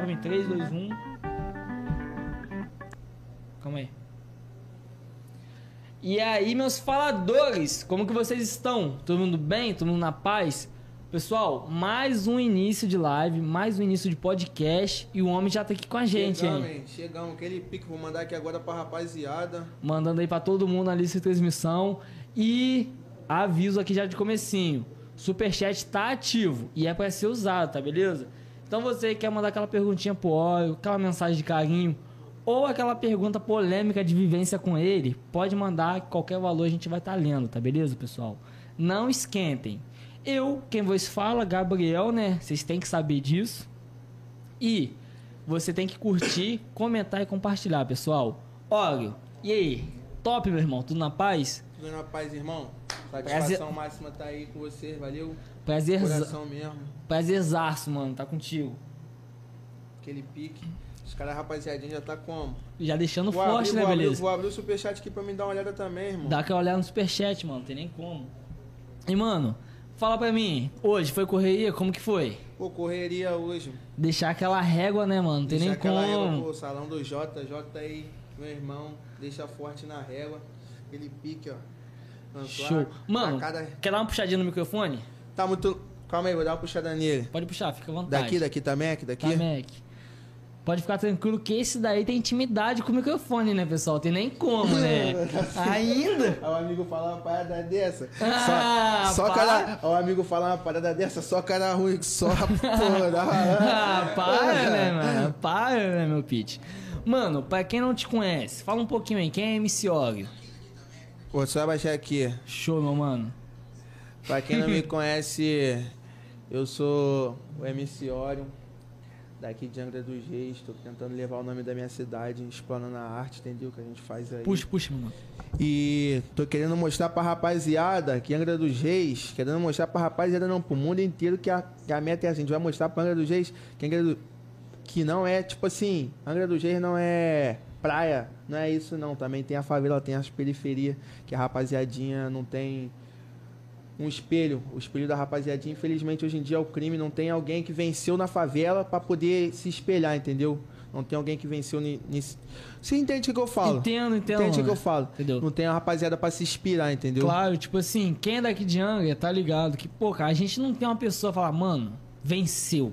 Mim, 3, 2, 1. Calma aí. E aí, meus faladores, como que vocês estão? Todo mundo bem? Todo mundo na paz? Pessoal, mais um início de live, mais um início de podcast e o homem já tá aqui com a gente, chegamos, hein? Chegamos, aquele pique, vou mandar aqui agora pra rapaziada. Mandando aí pra todo mundo na lista de transmissão e aviso aqui já de comecinho. Superchat tá ativo e é para ser usado, tá beleza? Então você quer mandar aquela perguntinha pro óleo, aquela mensagem de carinho ou aquela pergunta polêmica de vivência com ele, pode mandar qualquer valor a gente vai estar tá lendo, tá beleza, pessoal? Não esquentem. Eu, quem vos fala, Gabriel, né? Vocês têm que saber disso. E você tem que curtir, comentar e compartilhar, pessoal. Óleo, e aí? Top, meu irmão? Tudo na paz? Tudo na paz, irmão. Satisfação Prazer... máxima tá aí com você, valeu? Prazer. Coração mesmo. Prazerzaço, mano, tá contigo. Aquele pique. Os caras, rapaziadinha, já tá como? Já deixando vou forte, abrir, né, vou beleza? Abrir, vou abrir o superchat aqui pra me dar uma olhada também, irmão. Dá aquela olhada no superchat, mano, tem nem como. E, mano, fala pra mim, hoje foi correria? Como que foi? Pô, correria hoje. Deixar aquela régua, né, mano? Não tem Deixar nem como. Régua, pô, salão do Jota, Jota aí, meu irmão, deixa forte na régua. Aquele pique, ó. Show. Mano, cada... quer dar uma puxadinha no microfone? Tá muito. Calma aí, vou dar uma puxada nele. Pode puxar, fica à vontade. Daqui, daqui tá Mac? Daqui? Tá Mac. Pode ficar tranquilo que esse daí tem intimidade com o microfone, né, pessoal? Tem nem como, né? Ainda? O amigo falar uma parada dessa. Ah, só, só cara. O amigo falar uma parada dessa, só cara ruim, só porra. ah, para, né, mano? Para, né, meu pitch? Mano, pra quem não te conhece, fala um pouquinho aí. Quem é MC Óleo? Pô, só baixar aqui. Show, meu mano. Pra quem não me conhece, eu sou o MC Orion daqui de Angra dos Reis, estou tentando levar o nome da minha cidade, explorando a arte, entendeu? Que a gente faz aí. Puxa, puxa, mano. E tô querendo mostrar pra rapaziada que Angra dos Reis, querendo mostrar pra rapaziada, não, pro mundo inteiro que a, que a meta é assim, a gente vai mostrar pra Angra dos Reis que Angra do, que não é, tipo assim, Angra dos Reis não é praia, não é isso não, também tem a favela, tem as periferias, que a rapaziadinha não tem um espelho, o espelho da rapaziadinha. Infelizmente, hoje em dia, o crime não tem alguém que venceu na favela para poder se espelhar, entendeu? Não tem alguém que venceu nisso. Você entende o que eu falo? Entendo, entendo. Entende o que eu falo? Entendeu? Não tem a rapaziada para se inspirar, entendeu? Claro, tipo assim, quem é daqui de Angra tá ligado que, pô, cara, a gente não tem uma pessoa falar, mano, venceu.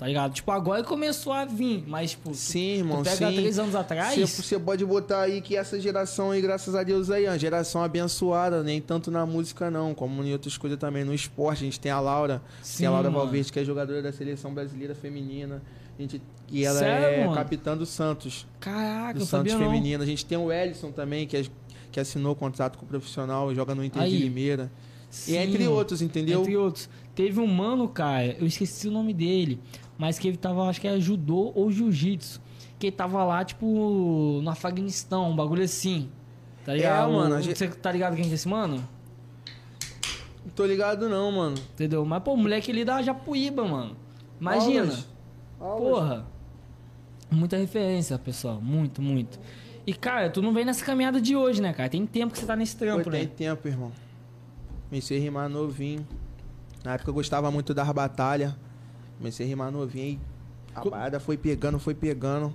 Tá ligado? Tipo, agora começou a vir, mas, tipo, sim, irmão, tu pega sim. três anos atrás. Você pode botar aí que essa geração aí, graças a Deus aí, é uma geração abençoada, nem tanto na música, não, como em outras coisas também. No esporte, a gente tem a Laura, sim, tem a Laura mano. Valverde, que é jogadora da seleção brasileira feminina. A gente, e ela Sério, é mano? capitã do Santos. Caraca, do Santos feminino. A gente tem o Ellison também, que, é, que assinou contrato com o profissional, joga no Inter aí. de Limeira. Sim, e entre outros, entendeu? Entre outros. Teve um mano, cara, eu esqueci o nome dele mas que ele tava, acho que era judô ou jiu-jitsu. Que ele tava lá, tipo, no Afeganistão, um bagulho assim. Tá ligado? É, mano. Você gente... tá ligado quem é esse mano? Não tô ligado não, mano. Entendeu? Mas, pô, o moleque ele dá Japuíba, mano. Imagina. Aulas. Aulas. Porra. Muita referência, pessoal. Muito, muito. E, cara, tu não vem nessa caminhada de hoje, né, cara? Tem tempo que você tá nesse trampo, Pô, né? Tem tempo, irmão. Comecei a rimar novinho. Na época eu gostava muito das batalhas. Comecei a rimar novinho e a Co... parada foi pegando, foi pegando.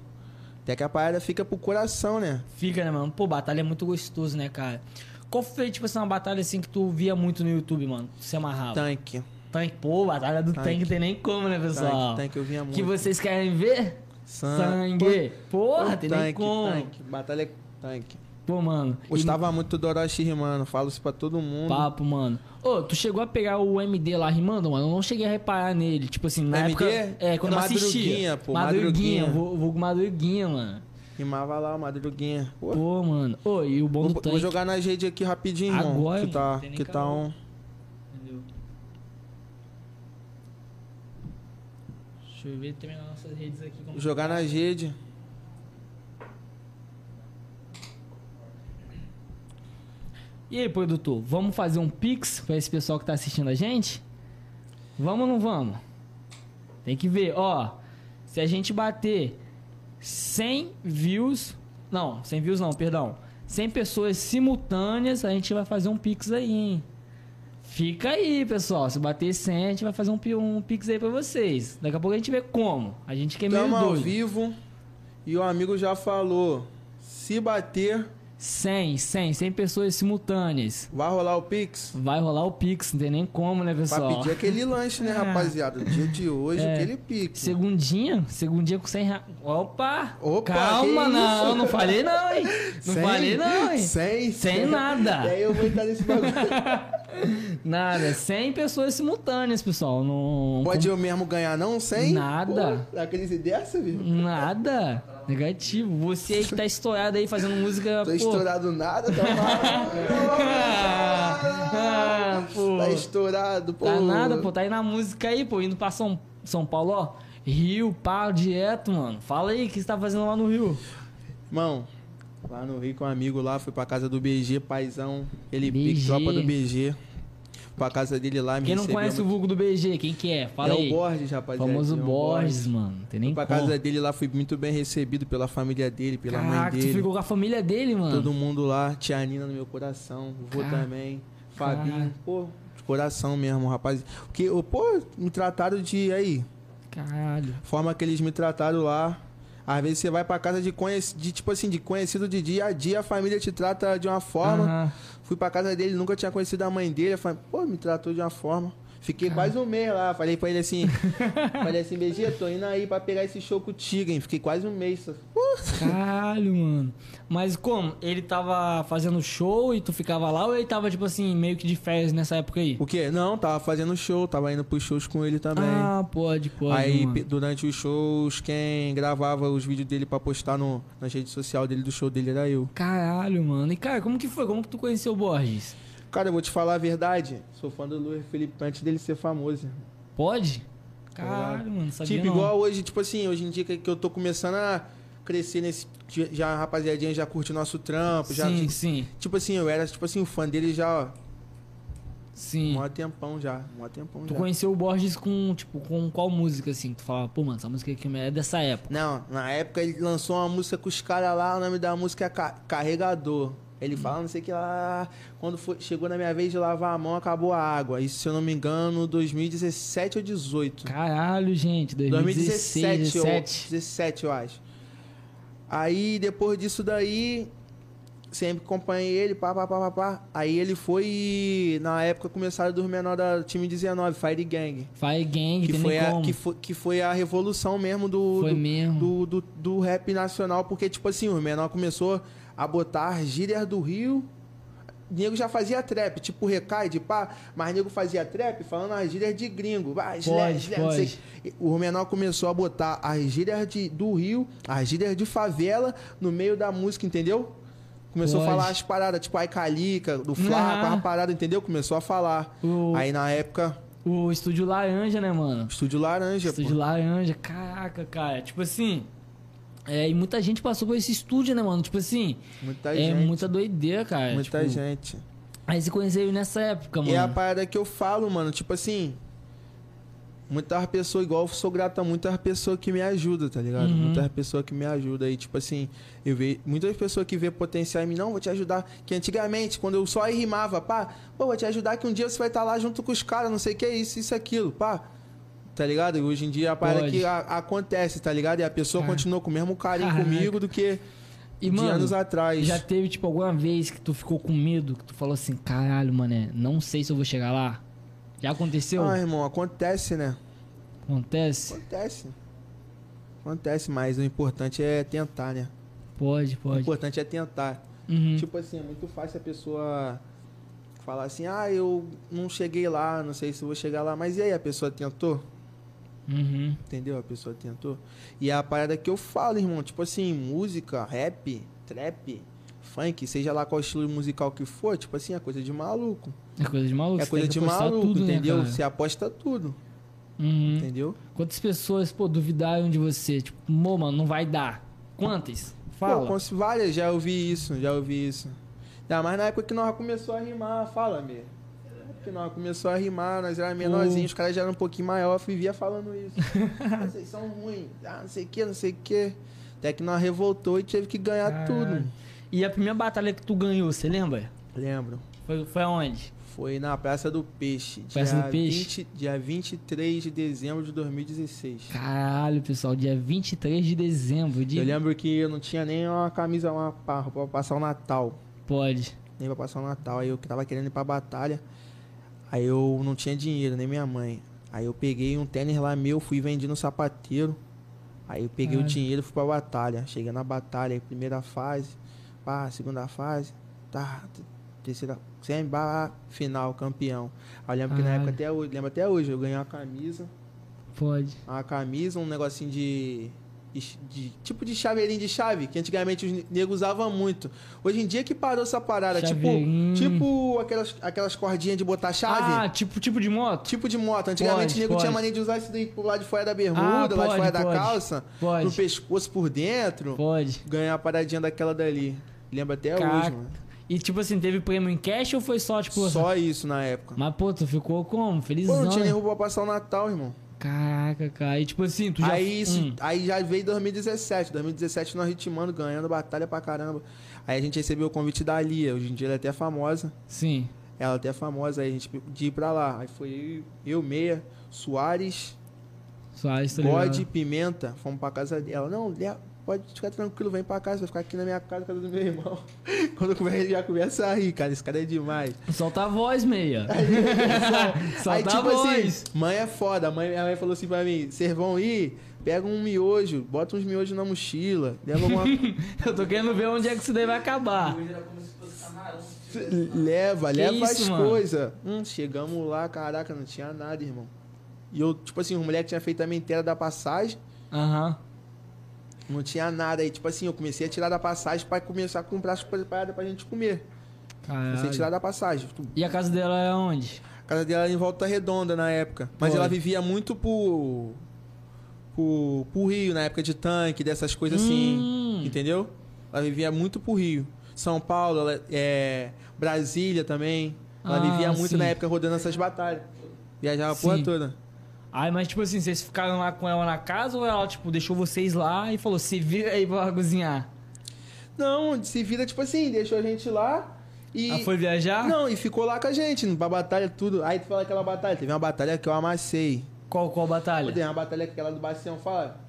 Até que a parada fica pro coração, né? Fica, né, mano? Pô, batalha é muito gostoso, né, cara? Qual foi, tipo assim, uma batalha assim que tu via muito no YouTube, mano? Se amarrava? Tanque. Tanque, pô, batalha do tanque, tanque tem nem como, né, pessoal? Tanque, tanque eu via muito. Que vocês querem ver? Sangue. Sangue. Porra, tem tanque, nem como. Tanque. Batalha é tanque. Pô, mano. Gostava e... muito do Orochi rimando, falo isso pra todo mundo. Papo, mano. Ô, tu chegou a pegar o MD lá rimando, mano? Eu não cheguei a reparar nele. Tipo assim, na MD? época. É, quando é eu assistia. Madruguinha, pô. Madruguinha. Madruguinha. Vou, vou com Madruguinha, mano. Rimava lá, Madruguinha. Pô, Pô mano. Ô, e o bom vou, do tanque... Vou jogar na rede aqui rapidinho, irmão. Agora, que tá, que tá um... Entendeu? Deixa eu ver também nas nossas redes aqui. Jogar tá. na rede. E aí, produtor, vamos fazer um pix pra esse pessoal que tá assistindo a gente? Vamos ou não vamos? Tem que ver, ó. Se a gente bater 100 views, não, 100 views não, perdão. 100 pessoas simultâneas, a gente vai fazer um pix aí, hein? Fica aí, pessoal. Se bater 100, a gente vai fazer um, um pix aí pra vocês. Daqui a pouco a gente vê como. A gente que é meio ao doido. vivo e o amigo já falou. Se bater, 100, 100, 100 pessoas simultâneas. vai rolar o Pix. Vai rolar o pix, não tem nem como, né, Pra pessoal? pedir aquele lanche, né, rapaziada? No dia de hoje, É. aquele Pix. Segundinha, segundinha com 100 reais. Opa! Opa, Calma, não, isso? não falei não, hein? Não Cem? falei não, hein? Sem, Sem nada. E aí eu vou entrar nesse bagulho. Nada, 100 pessoas simultâneas, pessoal. Não, Pode eu mesmo ganhar, não? Sem? Nada. Pô, crise dessa, viu? Nada. Negativo. Você aí que tá estourado aí fazendo música. Tô pô. estourado nada, tá ah, pô. Tá estourado, pô. Tá nada, pô. Tá aí na música aí, pô. Indo pra São, São Paulo, ó. Rio, pá, direto, mano. Fala aí, o que você tá fazendo lá no Rio? Irmão, lá no Rio com um amigo lá, fui pra casa do BG, paizão. Ele BG. pique, tropa do BG. Pra casa dele lá, me Quem não conhece o muito. vulgo do BG, quem que é? Fala É aí. o Borges, rapaziada. Famoso é o Borges, mano. Tem nem Fui pra casa dele lá, fui muito bem recebido pela família dele, pela mãe Caraca, tu dele. ficou com a família dele, mano. Todo mundo lá, tia Nina no meu coração, o vô também, Fabinho, pô, de coração mesmo, rapaz. Porque, pô, me trataram de aí, Caralho. forma que eles me trataram lá. Às vezes você vai pra casa de, conhec... de tipo assim, de conhecido de dia a dia, a família te trata de uma forma. Aham. Fui pra casa dele, nunca tinha conhecido a mãe dele. Eu falei, pô, me tratou de uma forma. Fiquei quase um mês lá. Falei pra ele assim, falei assim, BG, tô indo aí pra pegar esse show contigo, hein? Fiquei quase um mês. Caralho, mano. Mas como? Ele tava fazendo show e tu ficava lá ou ele tava, tipo assim, meio que de férias nessa época aí? O quê? Não, tava fazendo show, tava indo pros shows com ele também. Ah, pode, pode. Aí, mano. durante os shows, quem gravava os vídeos dele pra postar no, na rede social dele do show dele era eu. Caralho, mano. E, cara, como que foi? Como que tu conheceu o Borges? Cara, eu vou te falar a verdade. Sou fã do Luiz Felipe antes dele ser famoso. Pode? Caralho, mano. Sabia tipo, não. igual hoje, tipo assim, hoje em dia que eu tô começando a crescer nesse. Já a rapaziadinha já curte nosso trampo. Já, Sim, tipo, sim, tipo assim, eu era, tipo assim, o fã dele já, ó. sim. Mó tempão já. Mó tempão Tu já. conheceu o Borges com, tipo, com qual música, assim? Tu falava, pô, mano, essa música aqui é dessa época. Não, na época ele lançou uma música com os caras lá, o nome da música é Ca- Carregador. Ele fala, não sei o que lá. Quando foi- chegou na minha vez de lavar a mão, acabou a água. Isso, se eu não me engano, 2017 ou 18. Caralho, gente. 2016, 2017, 2017. eu, 17, eu acho. Aí, depois disso daí, sempre acompanhei ele, pá, pá, pá, pá, pá. Aí ele foi, na época, começaram dos menores da time 19, Fire Gang. Fire Gang, Que foi, a, que, foi, que foi a revolução mesmo do, Foi do, mesmo. do, do, do rap nacional, porque, tipo assim, o menor começou a botar as gírias do Rio. Nego já fazia trap, tipo recai de pá, mas nego fazia trap falando as gírias de gringo. Ah, Pode, slé, não sei. pode. O menor começou a botar as gírias de, do Rio, as gírias de favela no meio da música, entendeu? Começou Pode. a falar as paradas, tipo a Calica, do Flaco, Aham. a parada, entendeu? Começou a falar. Aí na época, o Estúdio Laranja, né, mano? Estúdio Laranja, pô. Estúdio Laranja, caraca, cara. Tipo assim. É, e muita gente passou por esse estúdio, né, mano? Tipo assim, Muita é gente. muita doideira, cara. Muita Tipo, gente. Aí você conheceu nessa época, mano. E é a parada que eu falo, mano, tipo assim. Muitas pessoas, igual eu sou grato a muitas pessoas que me ajudam, tá ligado? Uhum. Muitas pessoas que me ajudam. aí tipo assim, eu vejo muitas pessoas que vê potencial em mim, não, vou te ajudar. Que antigamente, quando eu só rimava, pá, pô, vou te ajudar que um dia você vai estar lá junto com os caras, não sei o que é isso, isso, aquilo, pá. Tá ligado? E hoje em dia a parada que a- acontece, tá ligado? E a pessoa Cara. continua com o mesmo carinho Caraca. comigo do que E, de mano, anos atrás. Já teve, tipo, alguma vez que tu ficou com medo, que tu falou assim, caralho, mané, não sei se eu vou chegar lá? Já aconteceu? Ah, irmão, acontece, né? Acontece? Acontece. Acontece, mas o importante é tentar, né? Pode, O pode. importante é tentar. Uhum. Tipo assim, é muito fácil a pessoa falar assim, ah, eu não cheguei lá, não sei se eu vou chegar lá. Mas e aí, a pessoa tentou? Uhum. Entendeu? A pessoa tentou. E é a parada que eu falo, irmão, tipo assim, música, rap, trap, funk, seja lá qual estilo musical que for, tipo assim, é coisa de maluco. É coisa de maluco. É coisa de maluco, tudo, né, entendeu? cara? Você aposta tudo, Uhum. entendeu? Quantas pessoas, pô, duvidaram de você? Tipo, pô, mano, não vai dar. Quantas? Fala. Pô, várias, já ouvi isso, já ouvi isso. Ainda mais na época que nós começou a rimar, fala, me. Que nós começou a rimar, nós era menorzinhos, os caras já eram um pouquinho maior, eu vivia falando isso. Ah, Vocês são ruins, ah, não sei o que, não sei o que. Até que nós revoltou e teve que ganhar Caralho. tudo. E a primeira batalha que tu ganhou, você lembra? Lembro. Foi, foi aonde? Foi na Praça do Peixe. Praça dia do Peixe? 20, dia 23 de dezembro de 2016. Caralho, pessoal, dia 23 de dezembro. De... Eu lembro que eu não tinha nem uma camisa, uma pra, pra passar o Natal. Pode. Nem pra passar o Natal. Aí eu que tava querendo ir pra batalha. Aí eu não tinha dinheiro, nem minha mãe. Aí eu peguei um tênis lá meu, fui vendi no sapateiro. Aí eu peguei Caralho. o dinheiro e fui pra batalha. Cheguei na batalha, primeira fase, pá, segunda fase, tá, terceira, sem barra, final, campeão. Aí eu lembro que na época até hoje, lembro até hoje, eu ganhei uma camisa, Pode. uma camisa, um negocinho de, de- tipo de chaveirinho de chave, que antigamente os negros usavam muito. Hoje em dia que parou essa parada, tipo, Chaveirinho. tipo aquelas, aquelas cordinhas de botar chave. Ah, tipo, tipo de moto? Tipo de moto. Antigamente Pode, o nego pode. tinha mania de usar isso daí pro lado de fora da bermuda, Ah, lá de pode, fora da pode. calça, Pode. no pescoço por dentro. Pode. Ganhar a paradinha daquela dali. Lembro até Caraca. hoje, mano. E tipo assim, teve prêmio em cash ou foi só, tipo... Só isso na época. Mas, pô, tu ficou como? Pô, Felizão. não tinha nem né? roupa pra passar o Natal, irmão. Caraca, cara. E tipo assim, tu já... Aí, isso, Hum. aí já veio 2017. 2017 nós ritmando, ganhando batalha pra caramba. Aí a gente recebeu o convite da Lia. Hoje em dia ela é até famosa. Sim. Ela é até famosa, aí a gente de ir pra lá. Aí foi eu, eu Meia, Soares, Soares, tá God, ligado? Pimenta, fomos pra casa dela. Não, pode ficar tranquilo, vem pra casa, vai ficar aqui na minha casa, casa do meu irmão. Quando eu começo, já começa a rir, cara, esse cara é demais. Solta a voz, meia. Solta Aí, a tipo voz. assim, mãe é foda, a mãe, minha mãe falou assim pra mim, vocês vão ir, pega um miojo, bota uns miojos na mochila, leva alguma Eu tô querendo ver onde é que isso daí vai acabar. Leva, Que leva isso, as coisas. Hum, chegamos lá, caraca, não tinha nada, irmão. E eu, tipo assim, o moleque tinha feito a minha inteira da passagem, Aham. Não tinha nada. Aí, tipo assim, eu comecei a tirar da passagem pra começar a comprar as coisas paradas pra gente comer. Comecei a Caralho. tirar da passagem. E a casa dela é onde? A casa dela era em Volta Redonda na época. Mas Pode. ela vivia muito por, por. por Rio, na época de tanque, dessas coisas assim. Hum. Entendeu? Ela vivia muito por Rio. São Paulo, ela- é, Brasília também. Ela Ah, vivia muito sim. na época rodando essas batalhas. Viajava a porra toda. Ai, mas tipo assim, vocês ficaram lá com ela na casa ou ela, tipo, deixou vocês lá e falou, se vira aí pra cozinhar? Não, se vira tipo assim, deixou a gente lá e. Ela foi viajar? Não, e ficou lá com a gente, pra batalha, tudo. Aí tu fala aquela batalha. Teve uma batalha que eu amassei. Qual, qual batalha? Tem uma batalha aquela do Bacião, fala.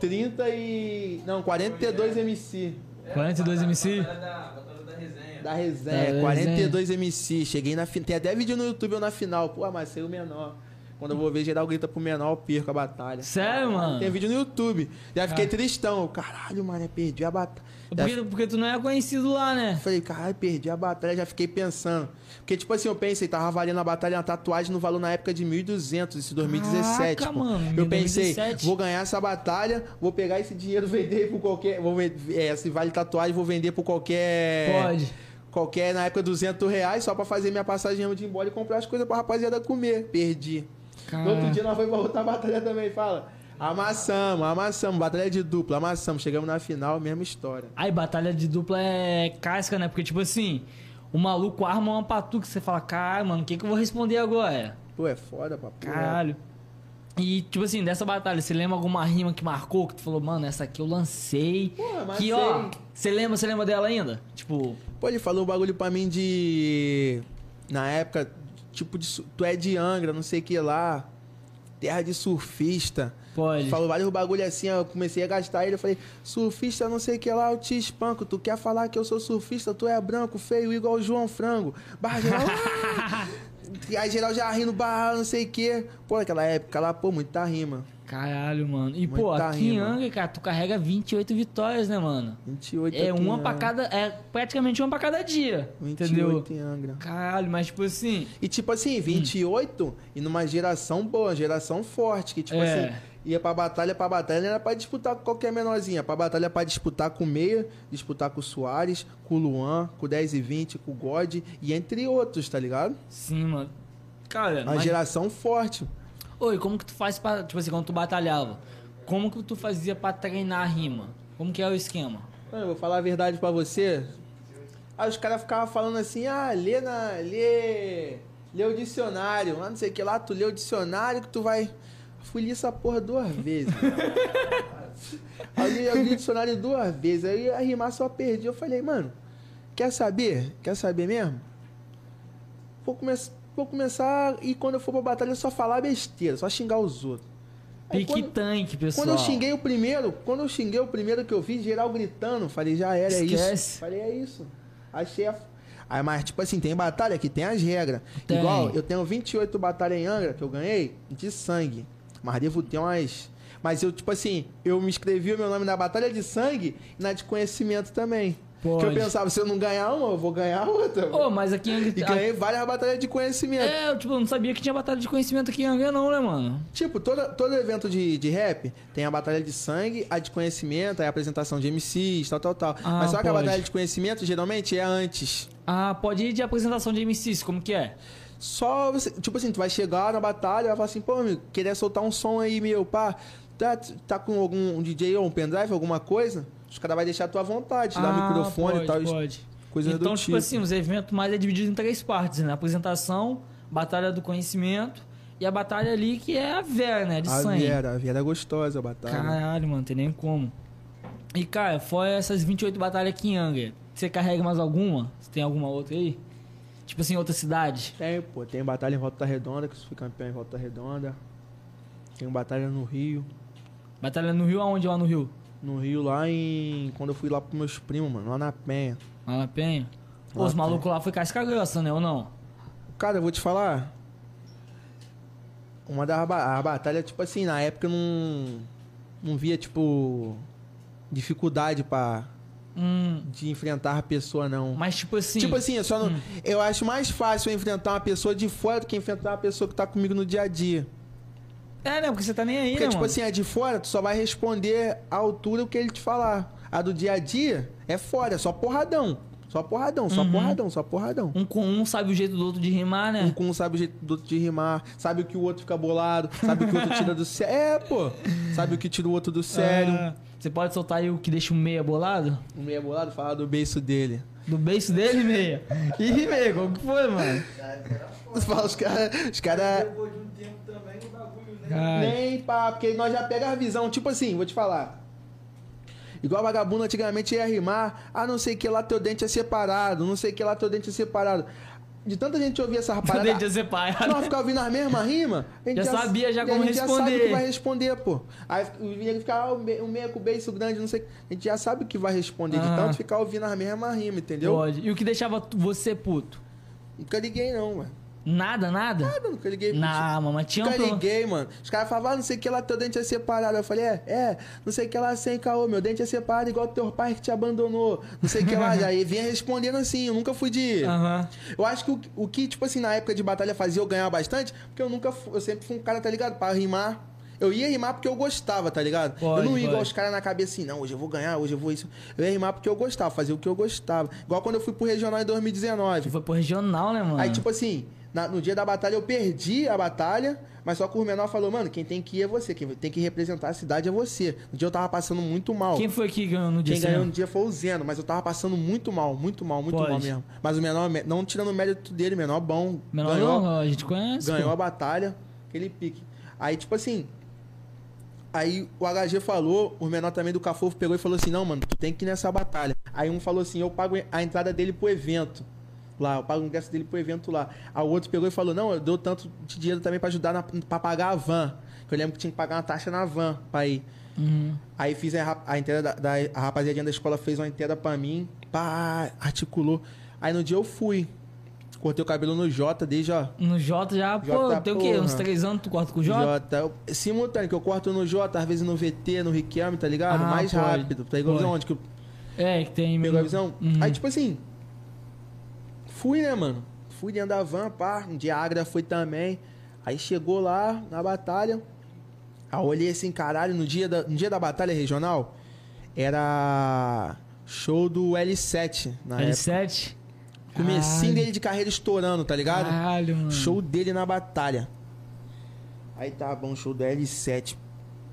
30 e. Não, 42 MC. 42 MC? Da resenha, Da 42 MC. Cheguei na final. Tem até vídeo no YouTube eu na final. Pô, mas saiu o menor. Quando eu vou ver geral grita pro menor, eu perco a batalha. Sério, mano? Tem vídeo no YouTube. Já fiquei Ah. tristão. Caralho, mano, eu perdi a batalha. Já Porque, porque tu não é conhecido lá, né? Falei, caralho, perdi a batalha, já fiquei pensando. Porque, tipo assim, eu pensei, tava valendo a batalha uma tatuagem no valor na época de 1.200, esse 2017. Caraca, pô. mano, eu pensei, 2017. vou ganhar essa batalha, vou pegar esse dinheiro, vender por qualquer. Vou, é, esse vale tatuagem, vou vender por qualquer. Pode. Qualquer, na época, 200 reais, só pra fazer minha passagem de ir embora e comprar as coisas pra rapaziada comer. Perdi. No outro dia nós fomos pra outra batalha também, fala. Amassamos, amassamos, batalha de dupla, amassamos. Chegamos na final, mesma história. Aí, batalha de dupla é casca, né? Porque, tipo assim, o maluco arma uma patu que você fala, cara, mano, o que, que eu vou responder agora? Pô, é foda, papo. Caralho. E, tipo assim, dessa batalha, você lembra alguma rima que marcou? Que tu falou, mano, essa aqui eu lancei. Porra, mas que, ó, você lembra, você lembra dela ainda? Tipo, Pô, ele falou um bagulho pra mim de. Na época, tipo, de, tu é de Angra, não sei o que lá. Terra de surfista. pode. Falou vários bagulho assim, eu comecei a gastar ele. Eu falei, surfista, não sei o que lá, eu te espanco. Tu quer falar que eu sou surfista? Tu é branco, feio, igual o João Frango. Barra geral. E aí geral já rindo, barra, não sei o que. Pô, naquela época lá, pô, muita rima. Caralho, mano. E, pô, Muita aqui em. Angra, cara, tu carrega 28 vitórias, né, mano? 28 É uma pra cada. É praticamente uma pra cada dia. 28 Entendeu? em Angra. Caralho, mas tipo assim. E tipo assim, 28 e numa geração boa, geração forte, que tipo É. assim, ia pra batalha, pra batalha, não era pra disputar com qualquer menorzinha, pra batalha pra disputar com o Meia, disputar com o Soares, com o Luan, com o 10 e 20, com o God, e entre outros, tá ligado? Sim, mano. Cara, Uma mas... geração forte. Oi, como que tu faz pra. Tipo assim, quando tu batalhava? Como que tu fazia pra treinar a rima? Como que é o esquema? Mano, eu vou falar a verdade pra você. Aí os caras ficavam falando assim, ah, lê na. lê. lê o dicionário. Ah, não sei o que lá, tu lê o dicionário que tu vai. Fui essa porra duas vezes. Aí eu li, eu li o dicionário duas vezes. Aí a rimar só perdi. Eu falei, mano, quer saber? Quer saber mesmo? vou, come vou começar e quando eu for pra batalha só falar besteira, só xingar os outros. Aí, Pique quando, tanque, pessoal. quando eu xinguei o primeiro, quando eu xinguei o primeiro que eu vi, geral gritando, falei, já era, é Esquece. isso. Falei, é isso. Achei a... Aí, mas, tipo assim, tem batalha que tem as regras. Tem. Igual, eu tenho 28 batalhas em Angra que eu ganhei de sangue. Mas devo ter umas. Mas eu, tipo assim, eu me inscrevi o meu nome na batalha de sangue e na de conhecimento também. Pode. Que eu pensava, se eu não ganhar uma, eu vou ganhar outra. Ô, mas aqui. E ganhei várias batalhas de conhecimento. É, eu tipo, não sabia que tinha batalha de conhecimento aqui em Angra não, né, mano? Tipo, todo, todo evento de, de rap tem a batalha de sangue, a de conhecimento, a apresentação de MCs, tal, tal, tal. Ah, Mas só que a pode. batalha de conhecimento geralmente é antes. Ah, pode ir de apresentação de MCs, como que é? Só você, tipo assim, tu vai chegar na batalha e vai falar assim, pô, meu, queria soltar um som aí, meu, pá. Tá, tá com algum um DJ ou um pendrive, alguma coisa? Os caras vão deixar a tua vontade, te dar ah, microfone pode, e tal. pode. Coisa então, tipo tipo. assim, os eventos mais é dividido em três partes, né? Apresentação, batalha do conhecimento e a batalha ali que é a Vera, né? De a sangue. Vera, a Vera é gostosa a batalha. Caralho, mano, tem nem como. E, cara, fora essas 28 batalhas aqui em Angra, você carrega mais alguma? Você tem alguma outra aí? Tipo assim, outra cidade? Tem, pô, tem batalha em Volta Redonda, que eu fui campeão em Volta Redonda. Tem batalha no Rio. Batalha no Rio, aonde lá no Rio? No Rio, lá em. Quando eu fui lá pros meus primos, mano, lá na Penha. Lá na Penha? Pô, os malucos lá foi casca grossa, né? Ou não? Cara, eu vou te falar. Uma das ba- a batalha, tipo assim, na época eu não. Não via, tipo. Dificuldade pra. Hum, De enfrentar a pessoa, não. mas tipo assim... Tipo assim, eu só não. Hum. Eu acho mais fácil eu enfrentar uma pessoa de fora do que enfrentar uma pessoa que tá comigo no dia a dia. É, né? Porque você tá nem aí, Porque, né, tipo mano? assim, a de fora, tu só vai responder à altura o que ele te falar. A do dia a dia é fora, é só porradão. Só porradão, só Uhum. porradão, só porradão. Um com um sabe o jeito do outro de rimar, né? Um com um sabe o jeito do outro de rimar, sabe o que o outro fica bolado, sabe o que o outro tira do sério. É, pô. Sabe o que tira o outro do sério. Ah, você pode soltar aí o que deixa o meia bolado? O meia bolado fala do beiço dele. Do beiço dele, meia? Ih, meia, qual que foi, mano? Fala, os caras. Os caras. Depois de um tempo também, o bagulho, né? Nem pá, porque nós já pega a visão. Tipo assim, vou te falar. Igual vagabundo antigamente ia rimar, ah, não sei que lá teu dente é separado, não sei que lá teu dente é separado. De tanta gente ouvir essa Meu parada. dente ia separar. Nós ficar ouvindo as mesmas rimas, a gente Já sabia já como a gente já sabe responder. que vai responder, pô. Aí o nego fica, ah, o meia com o beiço grande, não sei. A gente já sabe o que vai responder, de Aham. tanto ficar ouvindo as mesmas rimas, entendeu? Pode. E o que deixava você puto? Nunca liguei, não, mano. Nada, nada? Nada, nunca liguei. Não, mas tinha um Nunca liguei, mano. Os caras falavam, ah, não sei o que lá, teu dente é separado. Eu falei, é, é, não sei o que lá, sem caô, meu dente é separado igual teu pai que te abandonou. Não sei o que lá. E vinha respondendo assim, eu nunca fui de. Aham. Eu acho que o, o que, tipo assim, na época de batalha fazia eu ganhar bastante, porque eu nunca, eu sempre fui um cara, tá ligado? Pra rimar. Eu ia rimar porque eu gostava, tá ligado? Pode, eu não ia igual pode. os caras na cabeça assim, não, hoje eu vou ganhar, hoje eu vou isso. Eu ia rimar porque eu gostava, fazer o que eu gostava. Igual quando eu fui pro regional em 2019. Foi pro regional, né, mano? Aí, tipo assim, na- no dia da batalha eu perdi a batalha, mas só que o menor falou, mano, quem tem que ir é você, quem tem que representar a cidade é você. No dia eu tava passando muito mal. Quem foi que ganhou no dia Quem ganhou no dia foi o Zeno, mas eu tava passando muito mal, muito mal, muito Pode. mal mesmo. Mas o menor, não tirando o mérito dele, o menor bom. Menor ganhou, não, a gente conhece. ganhou pô. a batalha, aquele pique. Aí, tipo assim. Aí o HG falou, o menor também do Cafofo pegou e falou assim: Não, mano, tu tem que ir nessa batalha. Aí um falou assim: Eu pago a entrada dele pro evento. Lá, eu pago o ingresso dele pro evento lá. Aí o outro pegou e falou: Não, eu dou tanto de dinheiro também pra ajudar na, pra pagar a van. Que eu lembro que tinha que pagar uma taxa na van pra ir. Uhum. Aí fiz a, a inteira da, da a rapaziadinha da escola fez uma inteira pra mim, pá, articulou. Aí no dia eu fui. Cortei o cabelo no Jota, desde ó. No Jota já, pô, Jota, tem o quê? Uns três anos tu corta com o? Jota. Eu- simultâneo, que eu corto no Jota, às vezes no VT, no Riquelme, tá ligado? Ah, Mais pode, rápido. A pode. visão onde? Que eu É, que tem... pegou a visão? Uhum. Aí, tipo assim. Fui, né, mano? Fui dentro da van, pá. Um dia a Agra foi também. Aí chegou lá na batalha. Aí olhei assim, caralho, no dia da, no dia da batalha regional, era show do L7 na época. L7? Comecinho Caralho. dele de carreira estourando, tá ligado? Caralho, mano. Show dele na batalha. Aí tá bom, show do L7.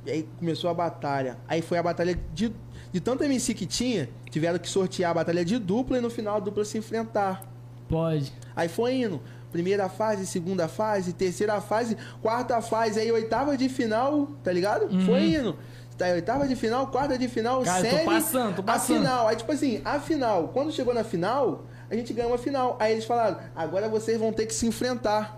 E aí começou a batalha. Aí foi a batalha de, de tanto MC que tinha, tiveram que sortear a batalha de dupla e no final a dupla se enfrentar. Pode. Aí foi indo. Primeira fase, segunda fase, terceira fase, quarta fase, aí oitava de final, tá ligado? Foi indo. Tá, oitava de final, quarta de final, Cara, eu tô passando, tô a passando. final. Aí, tipo assim, a final, quando chegou na final, a gente ganhou uma final. Aí eles falaram, agora vocês vão ter que se enfrentar.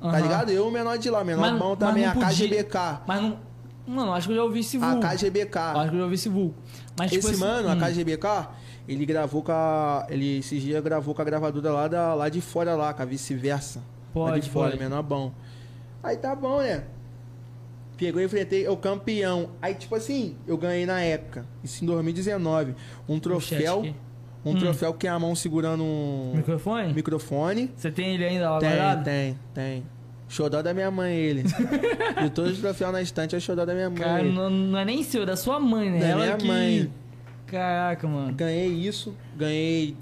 Tá Aham. ligado? Eu, o menor de lá, menor Mas- bom mas também, a KGBK. Mas não. Mano, acho que eu já ouvi esse A vulgo. KGBK. Acho que eu já ouvi esse vulgo. Mas, tipo Esse assim, mano, hum, a KGBK, ele gravou com a. Ele esses dias gravou com a gravadora lá, da, lá de fora lá, com a vice-versa. lá Pode, de fora, pode. menor bom. Aí tá bom, né? Pegou e enfrentei o campeão. Aí, tipo assim, eu ganhei na época, isso em 2019, um troféu. aqui. Um Hum. troféu que é a mão segurando um Microfone? microfone. Você tem ele ainda lá Tem, guardado? tem, tem. Xodó da minha mãe, ele. De todos os troféus na estante, é o xodó da minha mãe. Cara, não, não é nem seu, é da sua mãe, né? Da Ela minha que... mãe. Caraca, mano. Ganhei isso, ganhei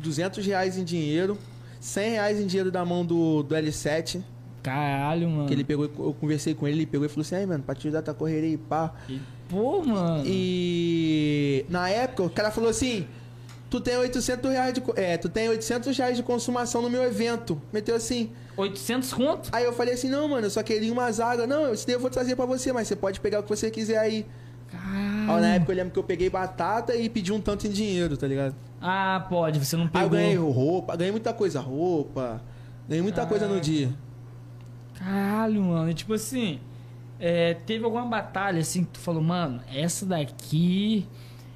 200 reais em dinheiro, 100 reais em dinheiro da mão do, do L7, Caralho, mano. que ele pegou, eu conversei com ele, ele pegou e falou assim, aí mano, pra te ajudar tua correria e pá. Pô, mano. E na época o cara falou assim, tu tem 800 reais de, é, tu tem 800 reais de consumação no meu evento. Meteu assim. 800 conto? Aí eu falei assim, não mano, eu só queria uma zaga. Não, esse daí eu vou trazer pra você, mas você pode pegar o que você quiser aí. Caralho. Aí na época eu lembro que eu peguei batata e pedi um tanto em dinheiro, tá ligado? Ah, pode, você não Aí pegou. eu ganhei roupa, ganhei muita coisa, roupa, ganhei muita coisa no dia. Caralho, mano. E tipo assim, é, teve alguma batalha assim que tu falou, mano, essa daqui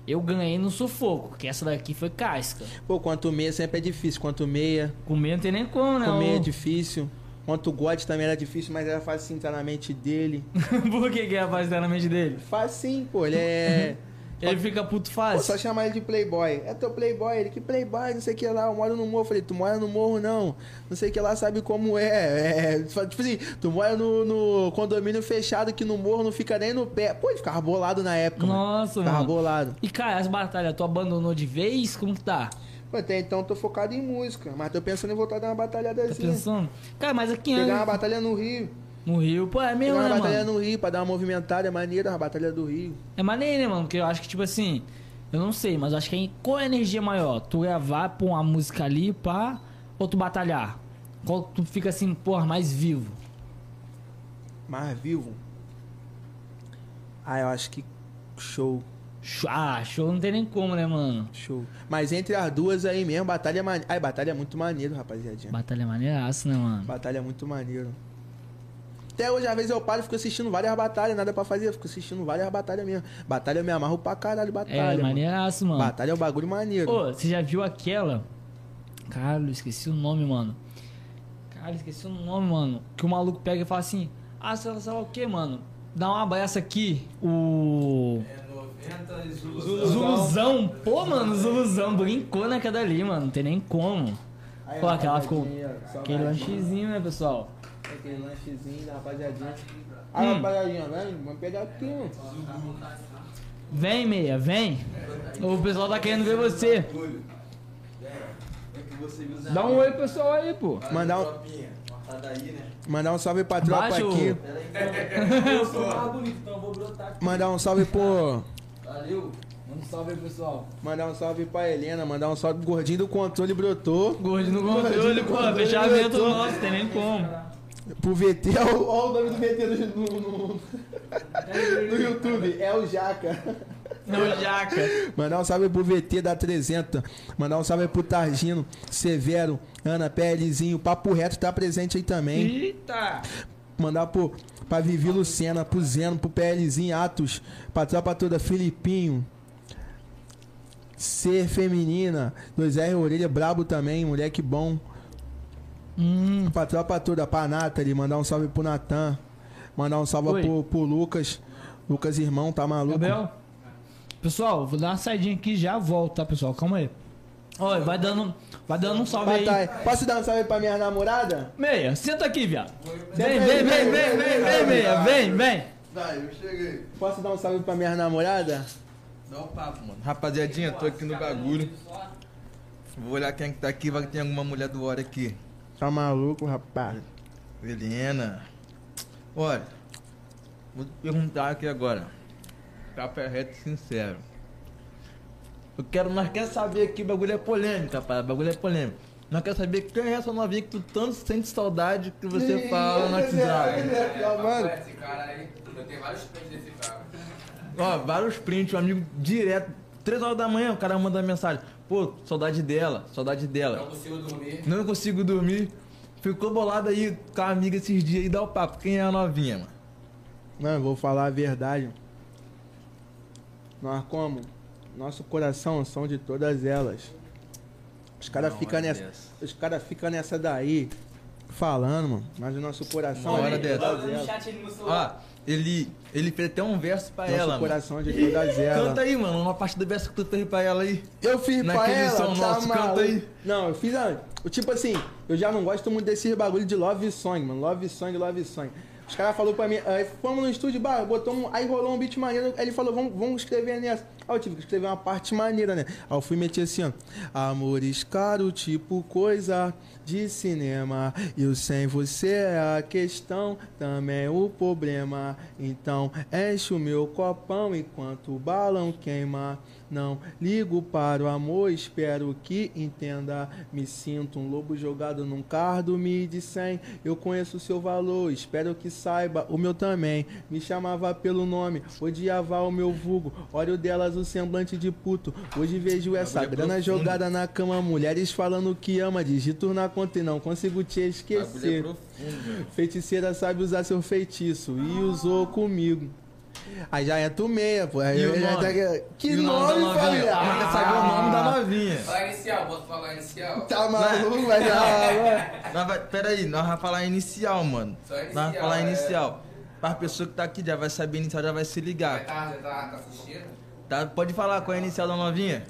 eu ganhei no sufoco, porque essa daqui foi casca. Pô, quanto meia sempre é difícil, quanto meia, Comer não tem nem como, né? comer é difícil. Quanto God também era difícil, mas era fácil entrar na mente dele. Por que que é a paz na mente dele? Facinho, pô, ele é. Ele fica puto Pô, fácil. só chamar ele de playboy. É teu playboy, ele que playboy, não sei o que lá, eu moro no morro. Eu falei, tu mora no morro não. Não sei o que lá, sabe como é. é tipo assim, tu mora no, no condomínio fechado que no morro não fica nem no pé. Pô, ele ficava bolado na época, mano. Nossa, Ficava mano. bolado. E cara, as batalhas, tu abandonou de vez? Como que tá? Pô, até então eu tô focado em música, mas tô pensando em voltar a dar uma Tá batalhadazinha. pensando? Cara, mas aqui Pegar uma batalha no Rio. no Rio, pô, é mesmo, Pegar né, uma batalha mano? no Rio pra dar uma movimentada, é maneira a batalha do Rio. É maneiro, né, mano? Porque eu acho que, tipo assim, eu não sei, mas eu acho que é- qual é a energia maior? Tu gravar, pôr uma música ali, pá, ou tu batalhar? Qual tu fica assim, porra, mais vivo? Mais vivo. Ah, eu acho que show. Ah, show não tem nem como, né, mano? Show. Mas entre as duas aí mesmo, batalha é maneiro. Ai, batalha é muito maneiro, rapaziadinha. Batalha é maneiraço, né, mano? Batalha é muito maneiro. Até hoje, às vezes, eu paro e fico assistindo várias batalhas, nada pra fazer, eu fico assistindo várias batalhas mesmo. Batalha eu me amarro pra caralho, batalha. É, mano. maneiraço, mano. Batalha é um bagulho maneiro. Ô, você já viu aquela? Caralho, esqueci o nome, mano. Caralho, esqueci o nome, mano. Que o maluco pega e fala assim: Ah, sei lá, sei lá o que, mano? Dá uma abraça aqui. O. É 90 e Zulu. Zuluzão. Pô, mano, Zuluzão brincou naquela ali, mano. Não tem nem como. Aí, Pô, aquela ficou. Aquele lanchezinho, né, pessoal? Aquele lanchezinho da rapaziadinha. Ah, Hum. rapaziadinha, vem, vamos pegar aqui, mano. Vem, meia, vem. O pessoal tá querendo ver você. Dá um oi, pessoal, aí, pô. Mandar um, mandar um salve pra tropa Baixa o- aqui. Eu sou mais bonito, então eu vou brotar aqui. Mandar um salve pro. Valeu. Manda um salve aí, pessoal. Mandar um salve pra Helena, mandar um salve pro gordinho do controle brotou. Gordo no controle, pô. Fechamento nosso, tem nem como. Pro VT, olha o, o nome do VT no, no, no- no YouTube, é o Jaca. Não, jaca. Mandar um salve pro VT da 300. Mandar um salve pro Targino, Severo, Ana, PLzinho. Papo Reto tá presente aí também. Eita. Mandar pro, pra Vivi Lucena, pro Zeno, pro PLzinho, Atos, pra tropa toda, Filipinho. Ser feminina, 2R Orelha, brabo também, moleque bom. Hum. Pra tropa toda, pra Nathalie, mandar um salve pro Natan. Mandar um salve pro, pro Lucas. Lucas, irmão, tá maluco? Gabriel? Pessoal, vou dar uma saidinha aqui e já volto, tá, pessoal? Calma aí. Olha, vai dando, vai dando um salve aí. Batalha. Posso dar um salve pra minha namorada? Meia, senta aqui, viado. Vem, aí, vem, vem, vem, vem, vem, vem, meia, vem, vem. Vai, eu cheguei. Posso dar um salve pra minha namorada? Dá um papo, mano. Rapaziadinha, tô aqui no bagulho. Vou olhar quem é que tá aqui, vai que tem alguma mulher do hora aqui. Tá maluco, rapaz? Helena. Olha, vou te perguntar aqui agora. Café reto e sincero. Eu quero, nós quer saber aqui, o bagulho é polêmico, rapaz. O bagulho é polêmico. Nós quer saber quem é essa novinha que tu tanto sente saudade que você fala no WhatsApp. Mano, Esse cara aí, eu tenho vários prints desse cara. Ó, vários prints, um amigo direto. Três horas da manhã, o cara manda mensagem. Pô, saudade dela, saudade Não dela. consigo dormir. Não consigo dormir. Ficou bolado aí com a amiga esses dias e dá o papo. Quem é a novinha, mano? Mano, vou falar a verdade. Nós como? Nosso coração são de todas elas. Os caras ficam nessa. Os caras ficam nessa daí. Falando, mano. Mas o nosso coração Uma é hora de dessa. todas elas. celular. ele, ele fez até um verso pra Nosso ela, mano. coração é de todas elas. Canta aí, mano, uma parte do verso que tu fez pra ela aí. Eu fiz pra ela, som tá nosso, canta aí. Não, eu fiz a... o Tipo assim, eu já não gosto muito desse bagulho de love song, mano. Love song, love song. Os caras falaram pra mim, aí fomos no estúdio, botou um, aí rolou um beat maneiro, aí ele falou, vamos, vamos escrever nessa. Aí eu tive que escrever uma parte maneira, né? Aí eu fui meter assim, ó. Amores caro, tipo coisa de cinema. E o sem você é a questão, também o problema. Então enche o meu copão enquanto o balão queima. Não ligo para o amor, espero que entenda. Me sinto um lobo jogado num cardo, me 100. Eu conheço o seu valor, espero que saiba o meu também. Me chamava pelo nome, odiava o meu vulgo. Olho delas o semblante de puto. Hoje vejo essa grana jogada na cama. Mulheres falando que ama, digito na conta e não consigo te esquecer. Feiticeira sabe usar seu feitiço e usou comigo. Aí já entra o meia, pô. Aí E o já nome? tá- Que E nome, novinha? família? Mas quer saber o nome da novinha. Fala inicial, posso falar inicial? Tá maluco, vai já. Nós vai, pera aí, nós vamos falar inicial, mano. Só Nós inicial, vamos falar é. inicial. Para pessoa que tá aqui já vai saber inicial, já vai se Já ligar. tá, já tá, tá assistindo? Tá? Pode falar qual é a inicial da novinha?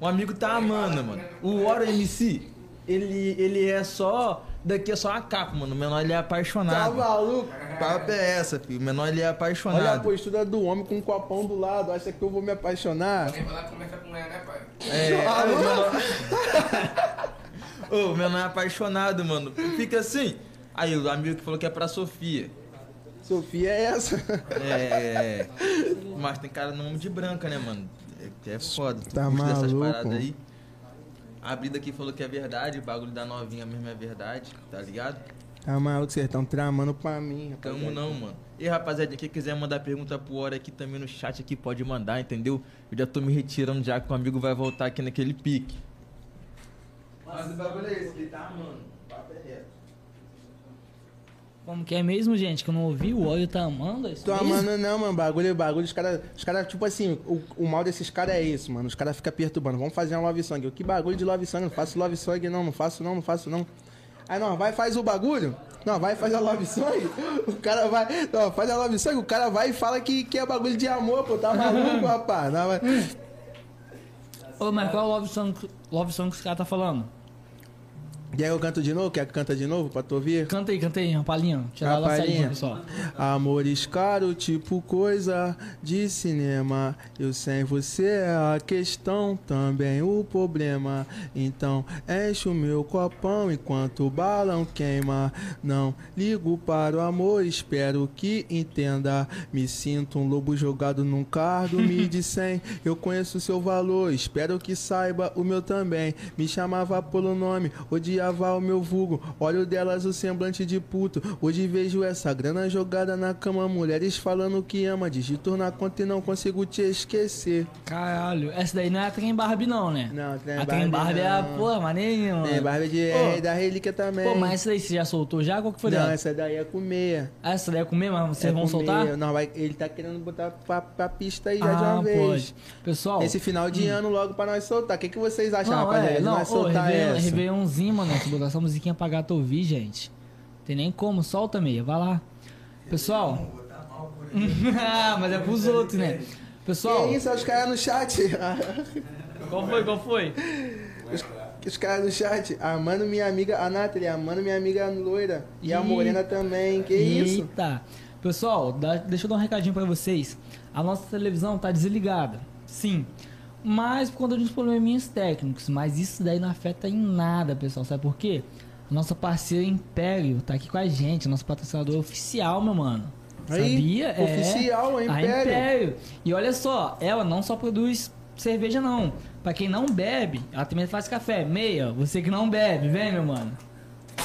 Um amigo tá amando, mano. O Oro MC, ele, ele é só. Daqui é só a capa, mano. O menor ele é Tá apaixonado. maluco? Papo é essa, filho. O menor ele é Olha a apaixonado. postura do homem com um copão do lado. Acha que eu vou me apaixonar? Vai lá começa com ela, né, pai? É, aí o menor. Ô, o menor é apaixonado, mano. Fica assim. Aí o amigo que falou que é pra Sofia. Sofia é essa. É. Mas tem cara no nome de branca, né, mano? É, é foda. Tu Tá dessas maluco? paradas aí. A Brida aqui falou que é verdade, o bagulho da novinha mesmo é verdade, tá ligado? Tá maluco, vocês estão tramando pra mim. Tamo rapaziada. não, mano. E rapaziada, quem quiser mandar pergunta pro Hora aqui também no chat aqui, pode mandar, entendeu? Eu já tô me retirando já que o amigo vai voltar aqui naquele pique. Mas o bagulho é esse, ele tá amando. O papo é reto. Como que é mesmo, gente? Que eu não ouvi, o óleo tá amando? é isso Tô mesmo? amando não, mano. Bagulho, bagulho. Os caras, os cara, tipo assim, o, o mal desses caras é isso, mano. Os caras ficam perturbando. Vamos fazer uma love song. Eu, que bagulho de love song? Não faço love song, não. Não faço, não. Não faço, não. Aí, não, vai faz o bagulho. Não, vai faz a love song. O cara vai. Não, faz a love song. O cara vai e fala que, que é bagulho de amor, pô. Tá maluco, rapaz. Não, vai... Ô, mas qual é o love song, love song que os caras tá falando? E aí eu canto de novo? Quer que canta de novo pra tu ouvir? Canta aí, canta aí, uma palhinha. Tirar lá palhinha. pessoal. Amores caro, tipo coisa de cinema. Eu sem você é a questão, também o problema. Então enche o meu copão enquanto o balão queima. Não ligo para o amor, espero que entenda. Me sinto um lobo jogado num cardo, me 100. Eu conheço o seu valor, espero que saiba o meu também. Me chamava pelo nome, odiava o meu vulgo. Olho delas o semblante de puto. Hoje vejo essa grana jogada na cama. Mulheres falando que ama. Digito na conta e não consigo te esquecer. Caralho, essa daí não é a Trem Barbie não, né? Não, Trem a Trem Barbie Barbie é a, porra, maneirinha, mano. É, barba de é, da relíquia também. Pô, mas essa daí você já soltou já? Qual que foi Não, dela? essa daí é com meia. Ah, Essa daí é comer, mas vocês É vão com soltar? meia. Não, vai, ele tá querendo botar pra, pra pista aí já de ah, uma vez. pode. Pessoal, Esse final de ano logo pra nós soltar. O que, que vocês acham, não, rapaziada? é, não, nós ô, soltar Réveillon- essa? Réveillonzinho, mano, se botar essa musiquinha pra gato ouvir, gente. Tem nem como, solta meia, vai lá. Pessoal. ah, mas é pros outros, né? Pessoal, Que isso, olha os caras no chat. qual foi, qual foi? Os, os caras no chat. Amando minha amiga, a Nathalie, amando minha amiga loira. E a Ih. Morena também. Que isso? Eita. Pessoal, dá- deixa eu dar um recadinho pra vocês. A nossa televisão tá desligada. Sim. Mas por conta de uns probleminhas técnicos. Mas isso daí não afeta em nada, pessoal. Sabe por quê? A nossa parceira Império tá aqui com a gente. Nosso patrocinador oficial, meu mano. Aí, Sabia? É. oficial, a A Império. Império. E olha só, ela não só produz cerveja, não. Pra quem não bebe, ela também faz café. Meia, você que não bebe, vem, meu mano.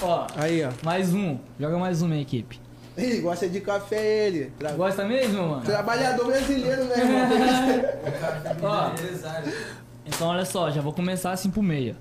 Ó, Aí, ó. mais um. Joga mais um, minha equipe. Ih, gosta de café ele. Tra- Gosta mesmo, mano? Trabalhador brasileiro, né, irmão? Ó, Então olha só, já vou começar assim pro meia.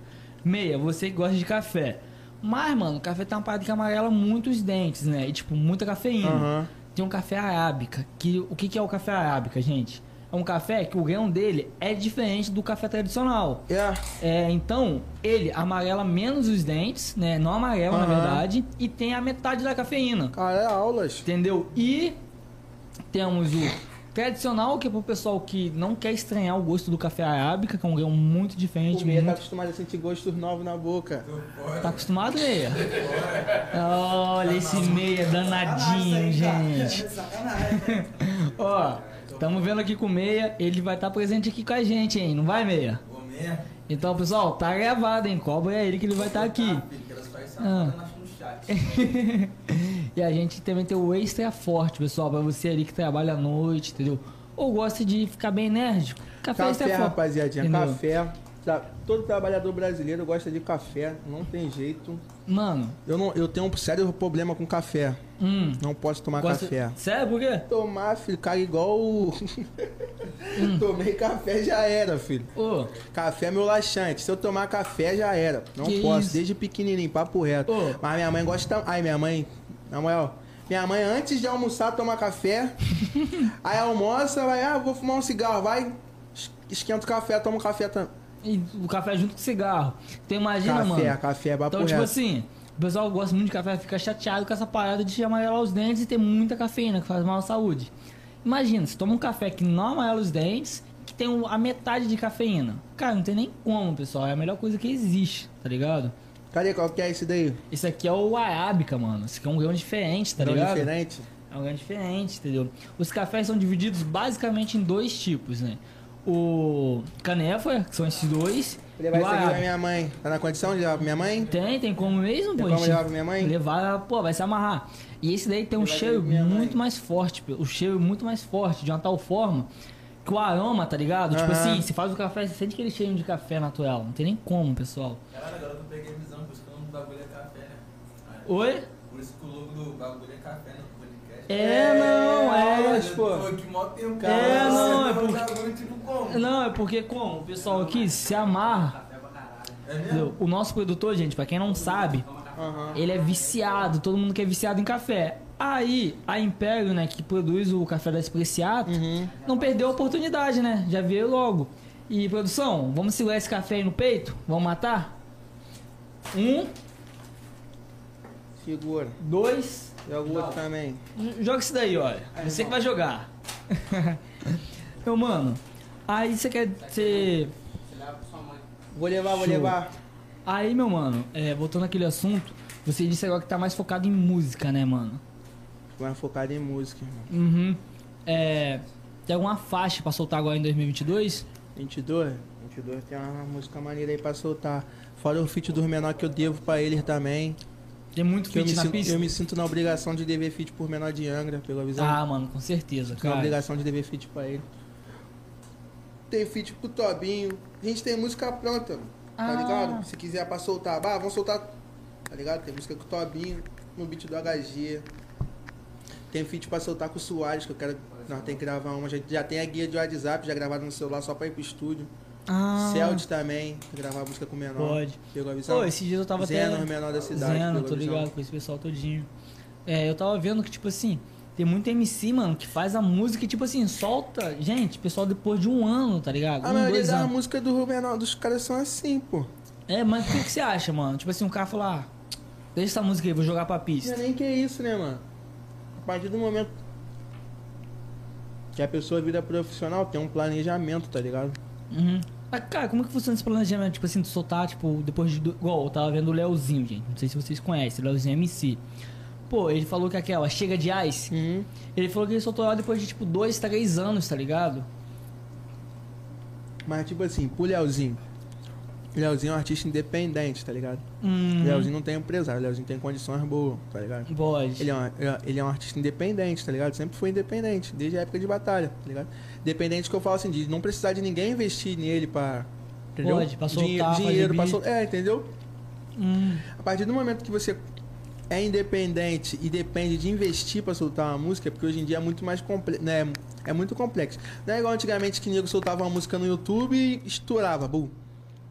Meia, você que gosta de café. Mas, mano, o café parada que amarela muito os dentes, né? E tipo, muita cafeína. Aham. Tem um café arábica. Que, o que, que é o café arábica, gente? É um café que o grão dele é diferente do café tradicional. É. É, então, ele amarela menos os dentes, né? Não amarela, na Aham. verdade, e tem a metade da cafeína. Cara, é aulas. Entendeu? E temos o tradicional, que é pro pessoal que não quer estranhar o gosto do café arábica, que é um grão muito diferente. O meia tá acostumado a sentir gostos novos na boca. Tá acostumado, meia? Olha esse meia danadinho, gente. Sacanagem. Ó, estamos vendo aqui com o meia, ele vai estar presente aqui com a gente, hein? Não vai, meia? Vou mesmo. Então, pessoal, tá gravado, hein? Cobra é ele que ele vai estar aqui. Ah, que elas fazem Ah. e a gente também tem o extra forte, pessoal, pra você ali que trabalha à noite, entendeu? Ou gosta de ficar bem enérgico. Café, Café, extra forte. rapaziadinha, entendeu? café. Tra- Todo trabalhador brasileiro gosta de café, não tem jeito. Mano, Eu, não, eu tenho um sério problema com café. hum. Não posso tomar gosta... café. Sério, por quê? Tomar, filho, cara, igual. o- Hum. Tomei café já era, filho. Ô, Café é meu laxante. Se eu tomar café, já era. Não Que posso, isso? desde pequenininho, papo reto. Ô. Mas minha mãe gosta. Ai, minha mãe. Na moral. Minha mãe, antes de almoçar, toma café. aí almoça, vai, ah, vou fumar um cigarro. Vai, es- esquenta o café, toma um café também. E o café junto com cigarro. Então imagina, Café, mano. café, é papo Então, tipo assim, o pessoal gosta muito de café, fica chateado com essa parada de amarelar os dentes e ter muita cafeína, que faz mal à saúde. Imagina, você toma um café que não amarela os dentes, que tem a metade de cafeína. Cara, não tem nem como, pessoal. É a melhor coisa que existe, tá ligado? Cadê qual que é esse daí? Esse aqui é o arábica, mano. Esse aqui é um grão diferente, tá Grão ligado? diferente? É um grão diferente, entendeu? Os cafés são divididos basicamente em dois tipos, né? O canéfora, que são esses dois. Levar isso aqui pra minha mãe. Tá na condição de levar pra minha mãe? Tem, tem como mesmo, Tem pô. como levar pra minha mãe? Levar, pô, vai se amarrar. E esse daí tem um Levar cheiro mãe. muito mais forte, pô. o cheiro muito mais forte, de uma tal forma que o aroma, tá ligado? Tipo Aham. assim, se faz o café, você sente aquele cheirinho de café natural. Não tem nem como, pessoal. Caralho, agora eu peguei a visão, por isso que o nome do bagulho é café, né? Oi? Por isso que o logo do bagulho é café podcast. É, não, é. mas, pô. Tô aqui mó tempo. É, não, é Você porque- um bagulho tipo como? Não, é porque como? O pessoal aqui se amarra. É? O nosso produtor, gente, pra quem não sabe, Aham. ele é viciado, todo mundo que é viciado em café. Aí, a Império, né, que produz o café da Espreciato, Uhum. não perdeu a oportunidade, né? Já veio logo. E, produção, vamos segurar esse café aí no peito? Vamos matar? Um, Segura. dois. Joga o outro também. Joga isso daí, olha. Você que vai jogar. Meu mano, aí você quer ser. Vou levar, vou Show. levar. Aí, meu mano, é, voltando àquele assunto, você disse agora que tá mais focado em música, né, mano? Mais focado em música, irmão. Uhum. É. Tem alguma faixa pra soltar agora em 2022? 22? 22 tem uma música maneira aí pra soltar. Fora o feat dos menor que eu devo pra eles também. Tem muito feat me na sinto, pista? eu me sinto na obrigação de dever feat por menor de Angra, pela visão. Ah, mano, com certeza, na cara. obrigação de dever feat pra ele. Tem feat pro Tobinho. A gente tem música pronta, tá Ah. ligado? Se quiser pra soltar, bah, vamos soltar. Tá ligado? Tem música com o Tobinho, no beat do HG. Tem feat pra soltar com o Soares, que eu quero. Nós tem que gravar uma. Já, já tem a guia de WhatsApp, já gravada no celular só pra ir pro estúdio. Ah, Celt também, gravar música com o menor. Pode. Pegou a visão? Pô, esses dias eu tava Zeno, até... o menor da cidade. Zeno, tô ligado com esse pessoal todinho. É, eu tava vendo que, tipo assim, tem muito MC, mano, que faz a música e, tipo assim, solta. Gente, pessoal depois de um ano, tá ligado? A um, maioria da anos. música do menor dos caras são assim, pô. É, mas o que, que você acha, mano? Tipo assim, um cara fala, ah, deixa essa música aí, vou jogar pra Não pista. é nem que é isso, né, mano? A partir do momento que a pessoa vira profissional, tem um planejamento, tá ligado? Uhum. Mas, cara, como que funciona esse planejamento? Tipo assim, de soltar, tipo, depois de. do- Igual, eu tava vendo o Leozinho, gente. Não sei se vocês conhecem, o Leozinho MC. Pô, ele falou que aquela chega de ice. Uhum. Ele falou que ele soltou ela depois de, tipo, dois, três anos, tá ligado? Mas, tipo assim, pro Leozinho. Leozinho é um artista independente, tá ligado? Hum. Leozinho não tem empresário, Leozinho tem condições boas, tá ligado? Pode. Ele é, um, ele é um artista independente, tá ligado? Sempre foi independente, desde a época de batalha, tá ligado? Independente que eu falo assim, de não precisar de ninguém investir nele pra. Entendeu? Pode, pra soltar, Dinhe- dinheiro pra. É, entendeu? Hum. A partir do momento que você é independente e depende de investir pra soltar uma música, porque hoje em dia é muito mais complexo, né? É muito complexo. Não é igual antigamente que nego soltava uma música no YouTube e estourava, bum.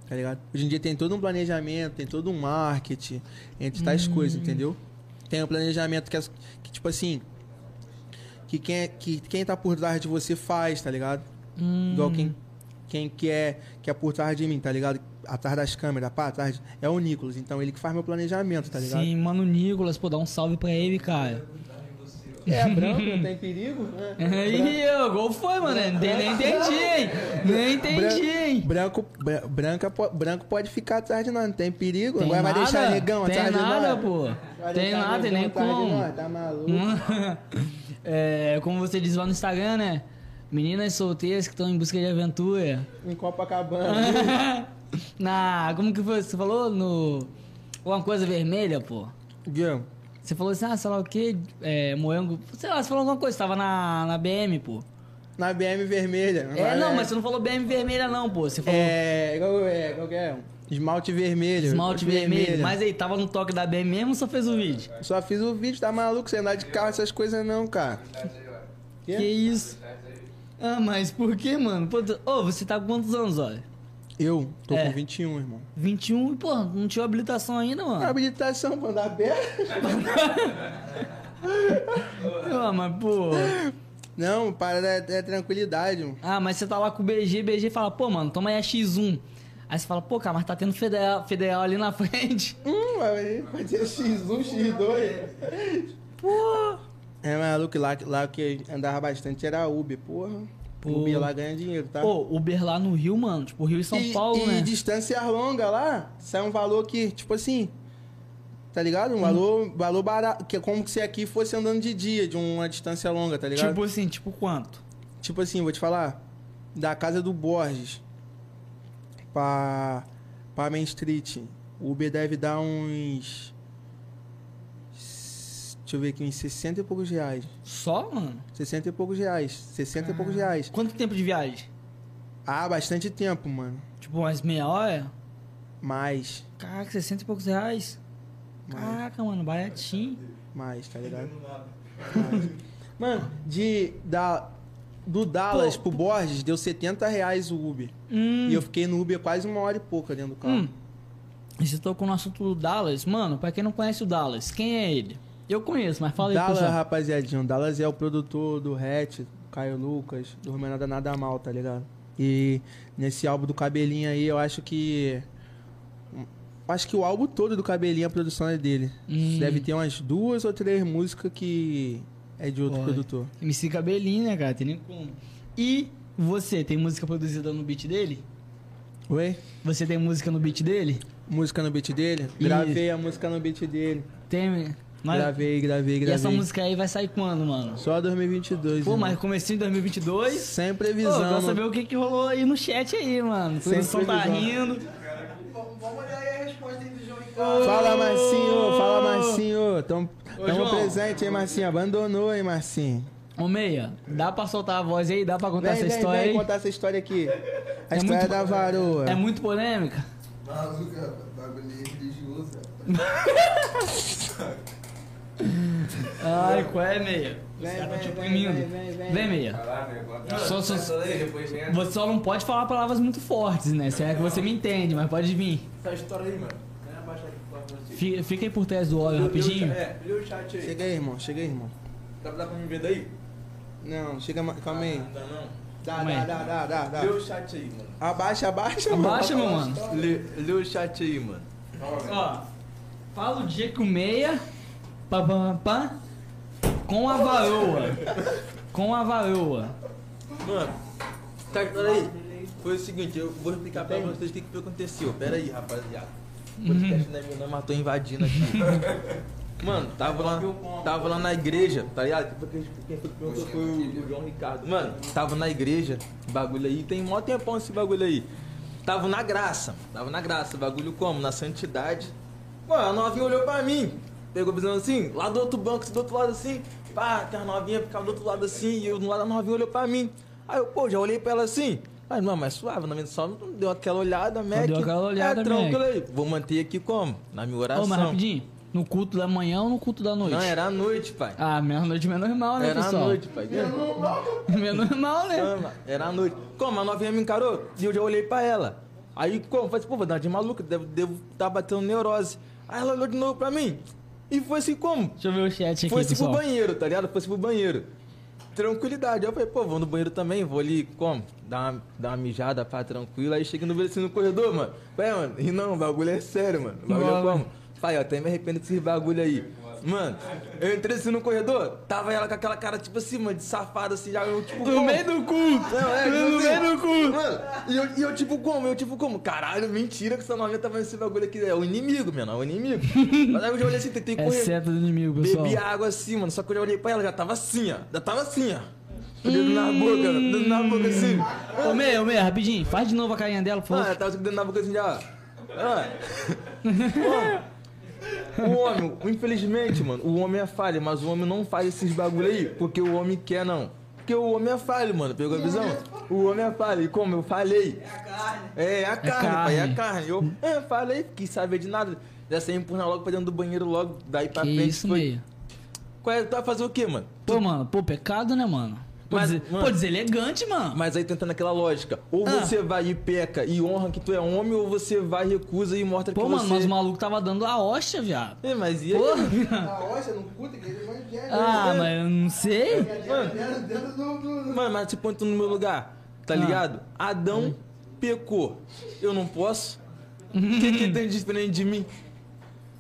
Tá ligado? Hoje em dia tem todo um planejamento, tem todo um marketing entre tais coisas, entendeu? Tem um planejamento que, as- que tipo assim, que quem, é- que quem tá por trás de você faz, tá ligado? Hum. Igual quem, quem que, é, que é por trás de mim, tá ligado? Atrás das câmeras, pá, atrás. É o Nicolas. Então ele que faz meu planejamento, tá ligado? Sim, mano, Nicolas, pô, dá um salve pra ele, cara. É branco, não tem perigo. né? Aí, ô, qual foi, mano? Nem, nem entendi, hein? Nem entendi, hein? Branco, bra- branca, branco pode ficar atrás de nós, não tem perigo. Tem Agora vai nada, deixar negão tem atrás de nada, nós. pô. Vai Tem deixar nada, tem nem como. nós, Tá maluco? é, como você diz lá no Instagram, né? Meninas solteiras que estão em busca de aventura. Em Copacabana. Na. Como que foi? Você falou no. Uma coisa vermelha, pô. Guilherme, Você falou assim, ah, sei lá o que, é. Sei lá, você falou alguma coisa, tava na, na BM, pô. na BM vermelha. É, não, é, mas você não falou BM vermelha, não, pô. Você falou É, qual é? Qual que é? Esmalte vermelho. esmalte vermelho. Mas aí, tava no toque da BM mesmo ou só fez o vídeo? Só fiz o vídeo, tá maluco? Você andar de carro, essas coisas não, cara. Quê? Que isso? Ah, mas por que, mano? Ô, você tá com quantos anos, olha? Eu tô É. com 21, irmão. 21 e, pô, não tinha habilitação ainda, mano. Habilitação andar perto? Ah, mas, pô. Não, parada é, é tranquilidade, mano. Ah, mas você tá lá com o BG, BG fala, pô, mano, toma aí a X1. Aí você fala, pô, cara, mas tá tendo federal, federal ali na frente. Hum, vai pode ser X1, X2. Pô. É maluco, lá, lá que andava bastante era Uber, porra. Pô. Uber lá ganha dinheiro, tá? Pô, Uber lá no Rio, mano, tipo, Rio e São e, Paulo, e né? distância longa lá, sai um valor que, tipo assim, tá ligado? Um valor, valor barato, que é como se aqui fosse andando de dia, de uma distância longa, tá ligado? Tipo assim, tipo quanto? Tipo assim, vou te falar, da casa do Borges pra, pra Main Street, o Uber deve dar uns. Deixa eu ver aqui, uns 60 e poucos reais. Só, mano? 60 e poucos reais. 60 e poucos reais. Quanto tempo de viagem? Ah, bastante tempo, mano. Tipo, umas meia hora? Mais. Caraca, 60 e poucos reais. Mais. Caraca, mano, baratinho. Mais, tá ligado? Mais. Mano, de. Da, do Dallas Pô, pro Borges deu 70 reais o Uber. Hum, E eu fiquei no Uber quase uma hora e pouca dentro do carro. hum. E você tocou no assunto do Dallas. Mano, pra quem não conhece o Dallas, quem é ele? Eu conheço, mas fala aí, Dallas, pessoal. rapaziadinho. Dallas é o produtor do Hatch, Caio Lucas, do Rumenada Nada Mal, tá ligado? E nesse álbum do Cabelinho aí, eu acho que. Acho que o álbum todo do Cabelinho, a produção é dele. Hum. Deve ter umas duas ou três músicas que é de outro Olha. produtor. MC Cabelinho, né, cara? Tem nem como. E você, tem música produzida no beat dele? Oi? Você tem música no beat dele? Música no beat dele? Isso. Gravei a música no beat dele. Tem. Mas... Gravei, gravei, E gravei. essa música aí vai sair quando, mano? Só 2022. Pô, irmão. mas comecinho de 2022. Sem Pô, previsão. eu quero saber o que, que rolou aí no chat aí, mano. Sem produção tá rindo. Vamos olhar aí a resposta aí do João Ricardo. Fala, Marcinho, fala, Marcinho. Tamo, Ô, tamo João. presente, hein, Marcinho? Abandonou, hein, Marcinho? Ô, Meia, dá pra soltar a voz aí? Dá pra contar Vem, essa vem, história vem aí? contar essa história aqui. A É história muito- da varoa. É muito polêmica? Maluco, rapaz, bagulho religioso, Ai, qual é, Meia? Vem, te vem, vem, vem, vem. Vem, Meia. Só- só- entra. Você só não pode falar palavras muito fortes, né? Se é que você me entende, mas pode vir. Essa história aí, mano. Vem abaixar aqui pra você. Fica, fica aí por trás do óleo rapidinho. É, lê o chat aí. Chega aí, irmão. Chega aí, irmão. Dá, dá pra me ver daí? Não, chega... ma- Calma aí. Não dá não. Dá, dá, dá, dá, dá, dá. Lê o chat aí, mano. Abaixa, abaixa, Abaixa, mano. meu mano. Lê, lê o chat aí, mano. Ó, fala o dia que o Meia. Pá, pá, pá, com a varoa. Com a varoa. Mano, tá, peraí. Foi o seguinte, eu vou explicar pra vocês o que, que aconteceu. Pera aí, rapaziada. O podcast da minha tô invadindo aqui. Mano, tava lá, tava lá na igreja, tá ligado? Quem foi- que perguntou foi o, o João Ricardo. Mano, tava na igreja, bagulho aí, tem mó tempão esse bagulho aí. Tava na graça, tava na graça, bagulho como? Na santidade. Mano, a novinha olhou pra mim, pegou visão assim, lá do outro banco, do outro lado assim, pá, que a novinha ficava do outro lado assim, e eu do lado da novinha olhou pra mim. Aí eu, pô, já olhei pra ela assim. Mas, não, mas suave, novinha só não deu aquela olhada, Mac. deu aquela olhada, é, tranquilo Mac. aí. Vou manter aqui como? Na minha oração. Ô, mas rapidinho. No culto da manhã ou no culto da noite? Não, era à noite, pai. Ah, meia-noite é normal, né, Era à pessoal? noite, pai. É normal, né? Não, Era à noite. Como? A novinha me encarou e eu já olhei pra ela. Aí, como? Falei assim, pô, vou dar de maluca, devo, devo tá batendo neurose. Aí ela olhou de novo pra mim. E foi assim como? Deixa eu ver o chat aqui, Foi assim pro banheiro, tá ligado? Foi assim pro banheiro. Tranquilidade. Aí eu falei, pô, vou no banheiro também, vou ali, como? Dar uma, dar uma mijada, pá, tranquilo. Aí cheguei no assim no corredor, mano. Falei, mano, e não, o bagulho é sério, mano. O bagulho é como? Pai, eu até me arrependo desses bagulho aí. Mano, eu entrei assim no corredor, tava ela com aquela cara, tipo assim, mano, de safado, assim, já, eu, tipo, No como? meio do culto! Não, é, tipo no assim, meio do culto! Mano, e eu, e eu tipo como? Eu tipo como? Caralho, mentira que essa novinha tava nesse bagulho aqui. É o inimigo, mano, é o inimigo. Mas aí eu já olhei assim, tentei É correr. seta do inimigo, pessoal. Bebi água assim, mano. Só que eu já olhei pra ela, já tava assim, ó. Já tava assim, ó. O dedo na boca, dedo na boca assim. Ô, Meia, ô, Meia, rapidinho. Faz de novo a carinha dela, por Ah, favor. ela tava com o dedo na boca assim já, ó. Ah. O homem, infelizmente, mano, o homem é falho, mas o homem não faz esses bagulho aí, porque o homem quer, não. Porque o homem é falho, mano, pegou a visão? O homem é falho, e como eu falei? É a carne. É a carne, pai, é a carne. carne. Eu é, falei, quis saber de nada. Já saí empurrar logo pra dentro do banheiro, logo, daí pra Que frente. isso, foi. Meia. Qual é, tu vai fazer o quê, mano? Pô, mano, pô, pecado, né, mano? Pô, Mas, dizer, mano- pô, deselegante, mano. Mas aí tentando aquela lógica. Ou Ah. você vai e peca e honra que tu é homem, ou você vai, recusa e mostra Pô, que mano, você... mas o maluco tava dando a hóstia, viado. É, mas e aí? Porra, A rocha no culto, igreja evangélica. Ah, mas eu não sei. Do- Mano, mas se põe tu no meu lugar, tá Ah. ligado? Adão pecou. Eu não posso? O que, que tem de diferente de mim?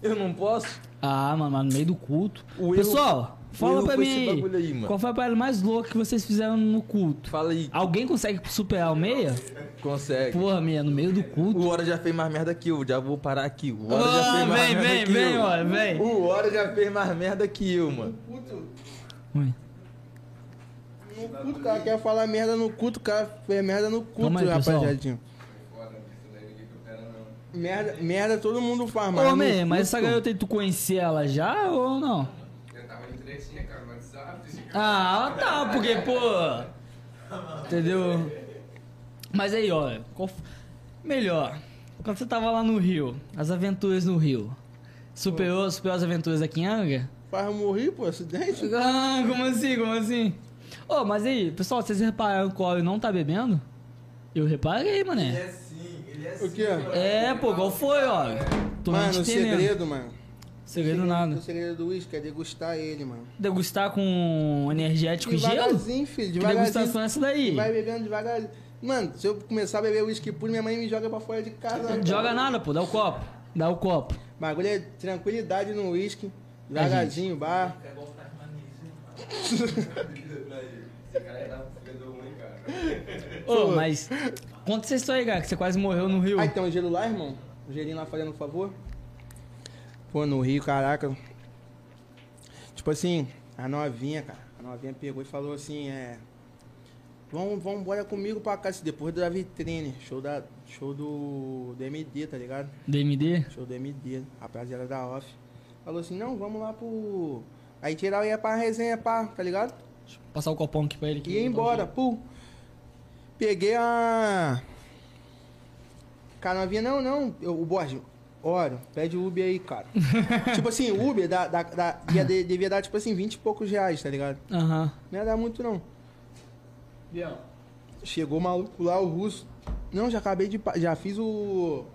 Eu não posso? Ah, mano, mas no meio do culto. O erro- Pessoal, o fala pra mim aí. aí, mano. Qual foi a parada mais louca que vocês fizeram no culto? Fala aí, Alguém consegue superar o meia? consegue. Porra, meia, no meio do culto. O Hora já fez mais merda que eu, já vou parar aqui. O Hora já Ah, fez mais vem, merda vem, que vem, eu. Hora, vem. O Hora já fez mais merda que eu, mano. Ui. No culto, o cara quer falar merda no culto, o cara fez merda no culto, aí, rapaziadinho. Merda, merda todo mundo faz, mas Ô, meia, mas essa garota aí, tu conhecia ela já ou não? Eu tava de tretinha, cara, no WhatsApp. Ah, tá, porque, pô. Entendeu? Mas aí, olha. qual Melhor. Quando você tava lá no Rio, as aventuras no Rio. Superou, superou as aventuras aqui em Anga? Faz morrer, pô, acidente. Ah, como assim? Como assim? Ô, mas aí, pessoal, vocês repararam que o Óleo não tá bebendo? Eu reparei, mané. sim, ele é O quê? É, pô, qual foi, Óleo? Tô Mano, o segredo, mano. Segredo nada. O segredo do uísque é degustar ele, mano. Degustar com energético e gelo? Devagarzinho, filho, Que devagarzinho. degustação é essa daí? Vai bebendo devagarzinho. Mano, se eu começar a beber uísque puro, minha mãe me joga pra fora de casa. Joga nada, pô, dá o copo. Dá o copo. Bagulho é tranquilidade no uísque. Devagarzinho, bar. Fígado ruim, cara. Ô, mas. Conta essa história aí, cara, que você quase morreu no Rio. Aí tem um gelo lá, irmão? Um gelinho lá fazendo um favor? Pô, no Rio, caraca. Tipo assim, a novinha, cara. A novinha pegou e falou assim, é. Vamos, vamos embora comigo pra casa, depois da vitrine. Show, da, show do, do MD, tá ligado? DMD? Show do MD, rapaziada da off. Falou assim, não, vamos lá pro. Aí geral ia pra resenha, pá, tá ligado? Deixa eu passar o copão aqui pra ele. Ia vou embora, pô. Peguei a. Cara, novinha, não, não. Eu, o Borges, ora, pede o Uber aí, cara. tipo assim, o Uber da, da, da- ia de- devia dar, tipo assim, 20 e poucos reais, tá ligado? Aham. Não ia dar muito, não. Chegou o maluco lá, o russo. Não, já acabei de. Já fiz o.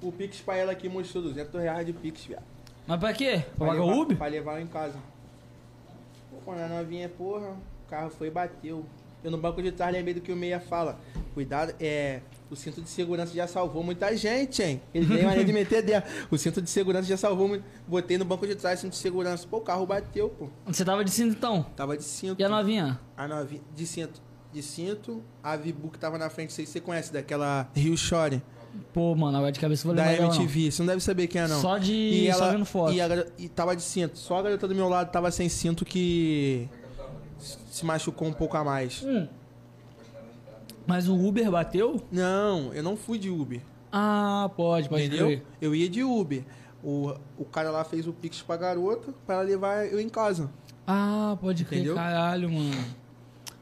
O Pix pra ela aqui mostrou 200 reais de Pix, viado. Mas pra quê? Pra pagar levar- o Uber? Pra levar em casa. Pô, quando a novinha, porra, o carro foi e bateu. Eu no banco de trás lembrei do que o Meia fala. Cuidado, é. O cinto de segurança já salvou muita gente, hein? Ele tem maneira de meter dentro. O cinto de segurança já salvou muito. Botei no banco de trás cinto de segurança. Pô, o carro bateu, pô. Você tava de cinto então? Tava de cinto. E a novinha? A novinha. De cinto. De cinto. A Vibu que tava na frente, sei se você conhece, daquela Rio Shore. Pô, mano, agora de cabeça eu vou Da lembrar não. MTV. Você não deve saber quem é, não. Só de. E só ela vendo foto. e, a e tava de cinto. Só a garota do meu lado tava sem cinto que se machucou um pouco a mais. Hum. Mas o Uber bateu? Não, eu não fui de Uber. Ah, pode, pode entendeu? crer. Eu ia de Uber. O, o cara lá fez o pix pra garota pra ela levar eu em casa. Ah, pode crer, Entendeu? caralho, mano.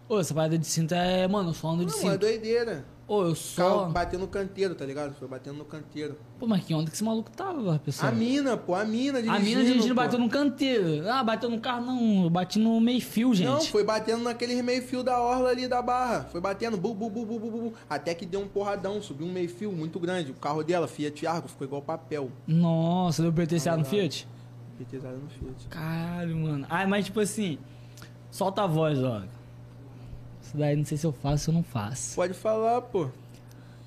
Ô, essa parada de cinto é. Mano, eu só ando de Não, é cinto. doideira. Ô, eu Carro só. batendo no canteiro, tá ligado? Foi batendo no canteiro. Pô, mas que onda que esse maluco tava, pessoal? A mina, pô, a mina A dirigindo. mina dirigindo pô. bateu no canteiro. Ah, bateu no carro, não. Eu bati no meio fio, gente. Não, foi batendo naquele meio fio da orla ali da barra. Foi batendo, bu, bu, bu, bu, bu, bu, bu. Até que deu um porradão, subiu um meio fio muito grande. O carro dela, Fiat Argo, ficou igual papel. Nossa, deu PTCA no Fiat? Petizada no Fiat. Caralho, mano. Ah, mas tipo assim, solta a voz, ó. Isso daí não sei se eu faço ou não faço. Pode falar, pô.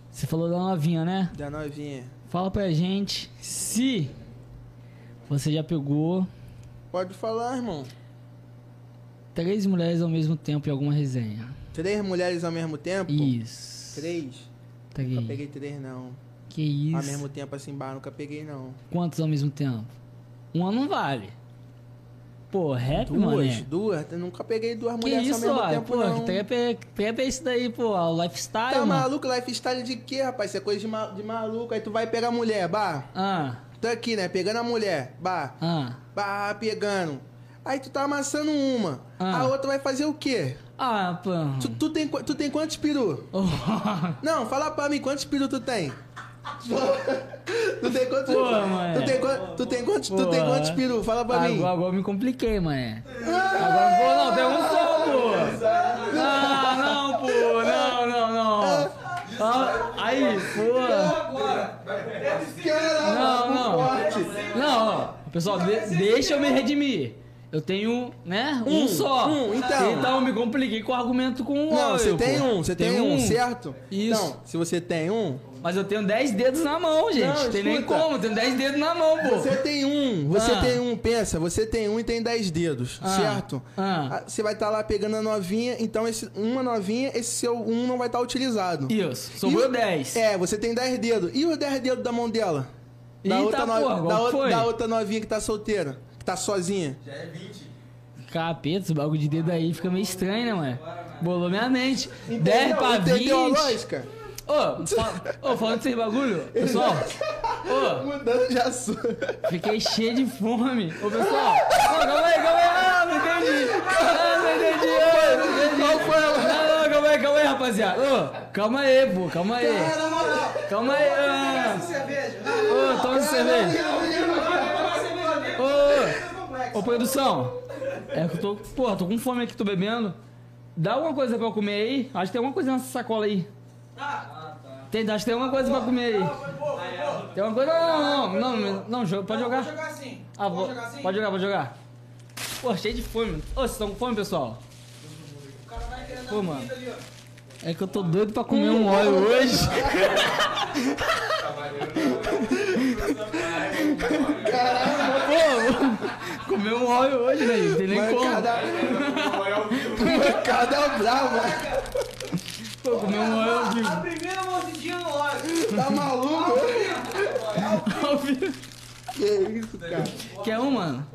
Você falou da novinha, né? Da novinha. Fala pra gente se você já pegou Pode falar, irmão. três mulheres ao mesmo tempo em alguma resenha. Três mulheres ao mesmo tempo? Isso. Três? Três. Nunca peguei três, não. Que isso? Ao mesmo tempo assim, bar, nunca peguei, não. Quantos ao mesmo tempo? Uma não vale. Pô, rap, Duas, mano. duas. Eu nunca peguei duas Que mulheres ao isso, mesmo ó. tempo, Pô, não. que trap é, é isso daí, pô. O lifestyle, Tá mano. maluco? Lifestyle de quê, rapaz? Isso é coisa de, ma- de maluco. Aí tu vai pegar a mulher, bah. Ah, Tô aqui, né? Pegando a mulher, bah. ah. Bah, pegando. Aí tu tá amassando uma. Ah. A outra vai fazer o quê? Ah, pô. Tu, tu tem, tu tem quantos peru? Oh, Não, fala pra mim, quantos peru tu tem? tu tem quantos? Pô, mano. tu, tem, quan- tu tem quantos? Tu tem quantos peru? Fala pra mim. agora, agora eu me compliquei, mané. Agora, pô, não, tem um só, pô. Ah, não, pô. Não, não, não. Ah, aí, pô. Não, não. Não, ó. Pessoal, de- deixa eu me redimir. Eu tenho, né? Um, Um, só. um, então. Então eu me compliquei com o argumento com o Não, você tem um, você tem um, certo? Isso. Então, se você tem um, Mas eu tenho 10 dedos na mão, gente. Não, tem nem escuta. como, eu tenho 10 dedos na mão, pô. você tem um, você Ah. tem um, pensa, você tem um e tem dez dedos, Ah. certo? Ah. Ah, Você vai estar lá pegando a novinha, então esse, uma novinha, esse seu um não vai estar utilizado. Isso, sobrou E- 10. É, você tem 10 dedos. E os 10 dedos da mão dela? Da, Eita, outra, no- porra, da, foi? da outra novinha que tá solteira, tá sozinha. Já é 20. Capeta, esse bagulho de dedo aí fica meio estranho, né, mano? Bolou minha mente. 10 pra 20. Entendeu a lógica? Ô, fa- ô, falando desse bagulho, pessoal. Ô, Mudando de assunto. fiquei cheio de fome. Ô, pessoal. Ô, calma aí, calma aí. Ah, não entendi. Ah, não entendi. Ô, não entendi. Não, não, calma aí, calma aí, rapaziada. Ô, calma aí, pô, calma aí. Calma aí. Ah. Ô, toma cerveja. Ô, ô, produção. É que eu tô, porra, tô com fome aqui, tô bebendo. Dá alguma coisa pra eu comer aí? Acho que tem alguma coisa nessa sacola aí. Tem, acho que tem alguma coisa pra comer aí. Tem uma coisa. Não, não, não, não, não, pode jogar. jogar sim. Ah, vou, pode jogar, pode jogar. Pô, cheio de fome. Ô, vocês estão com fome, pessoal? Pô, mano. É que eu tô doido pra comer um óleo hoje. Comer um óleo hoje, né? Não tem nem como. Mancada, mancada brava. Pô, comer um óleo ao vivo. A primeira mordidinha no óleo. Tá maluco? Ao vivo. Que isso, cara? Quer um, mano?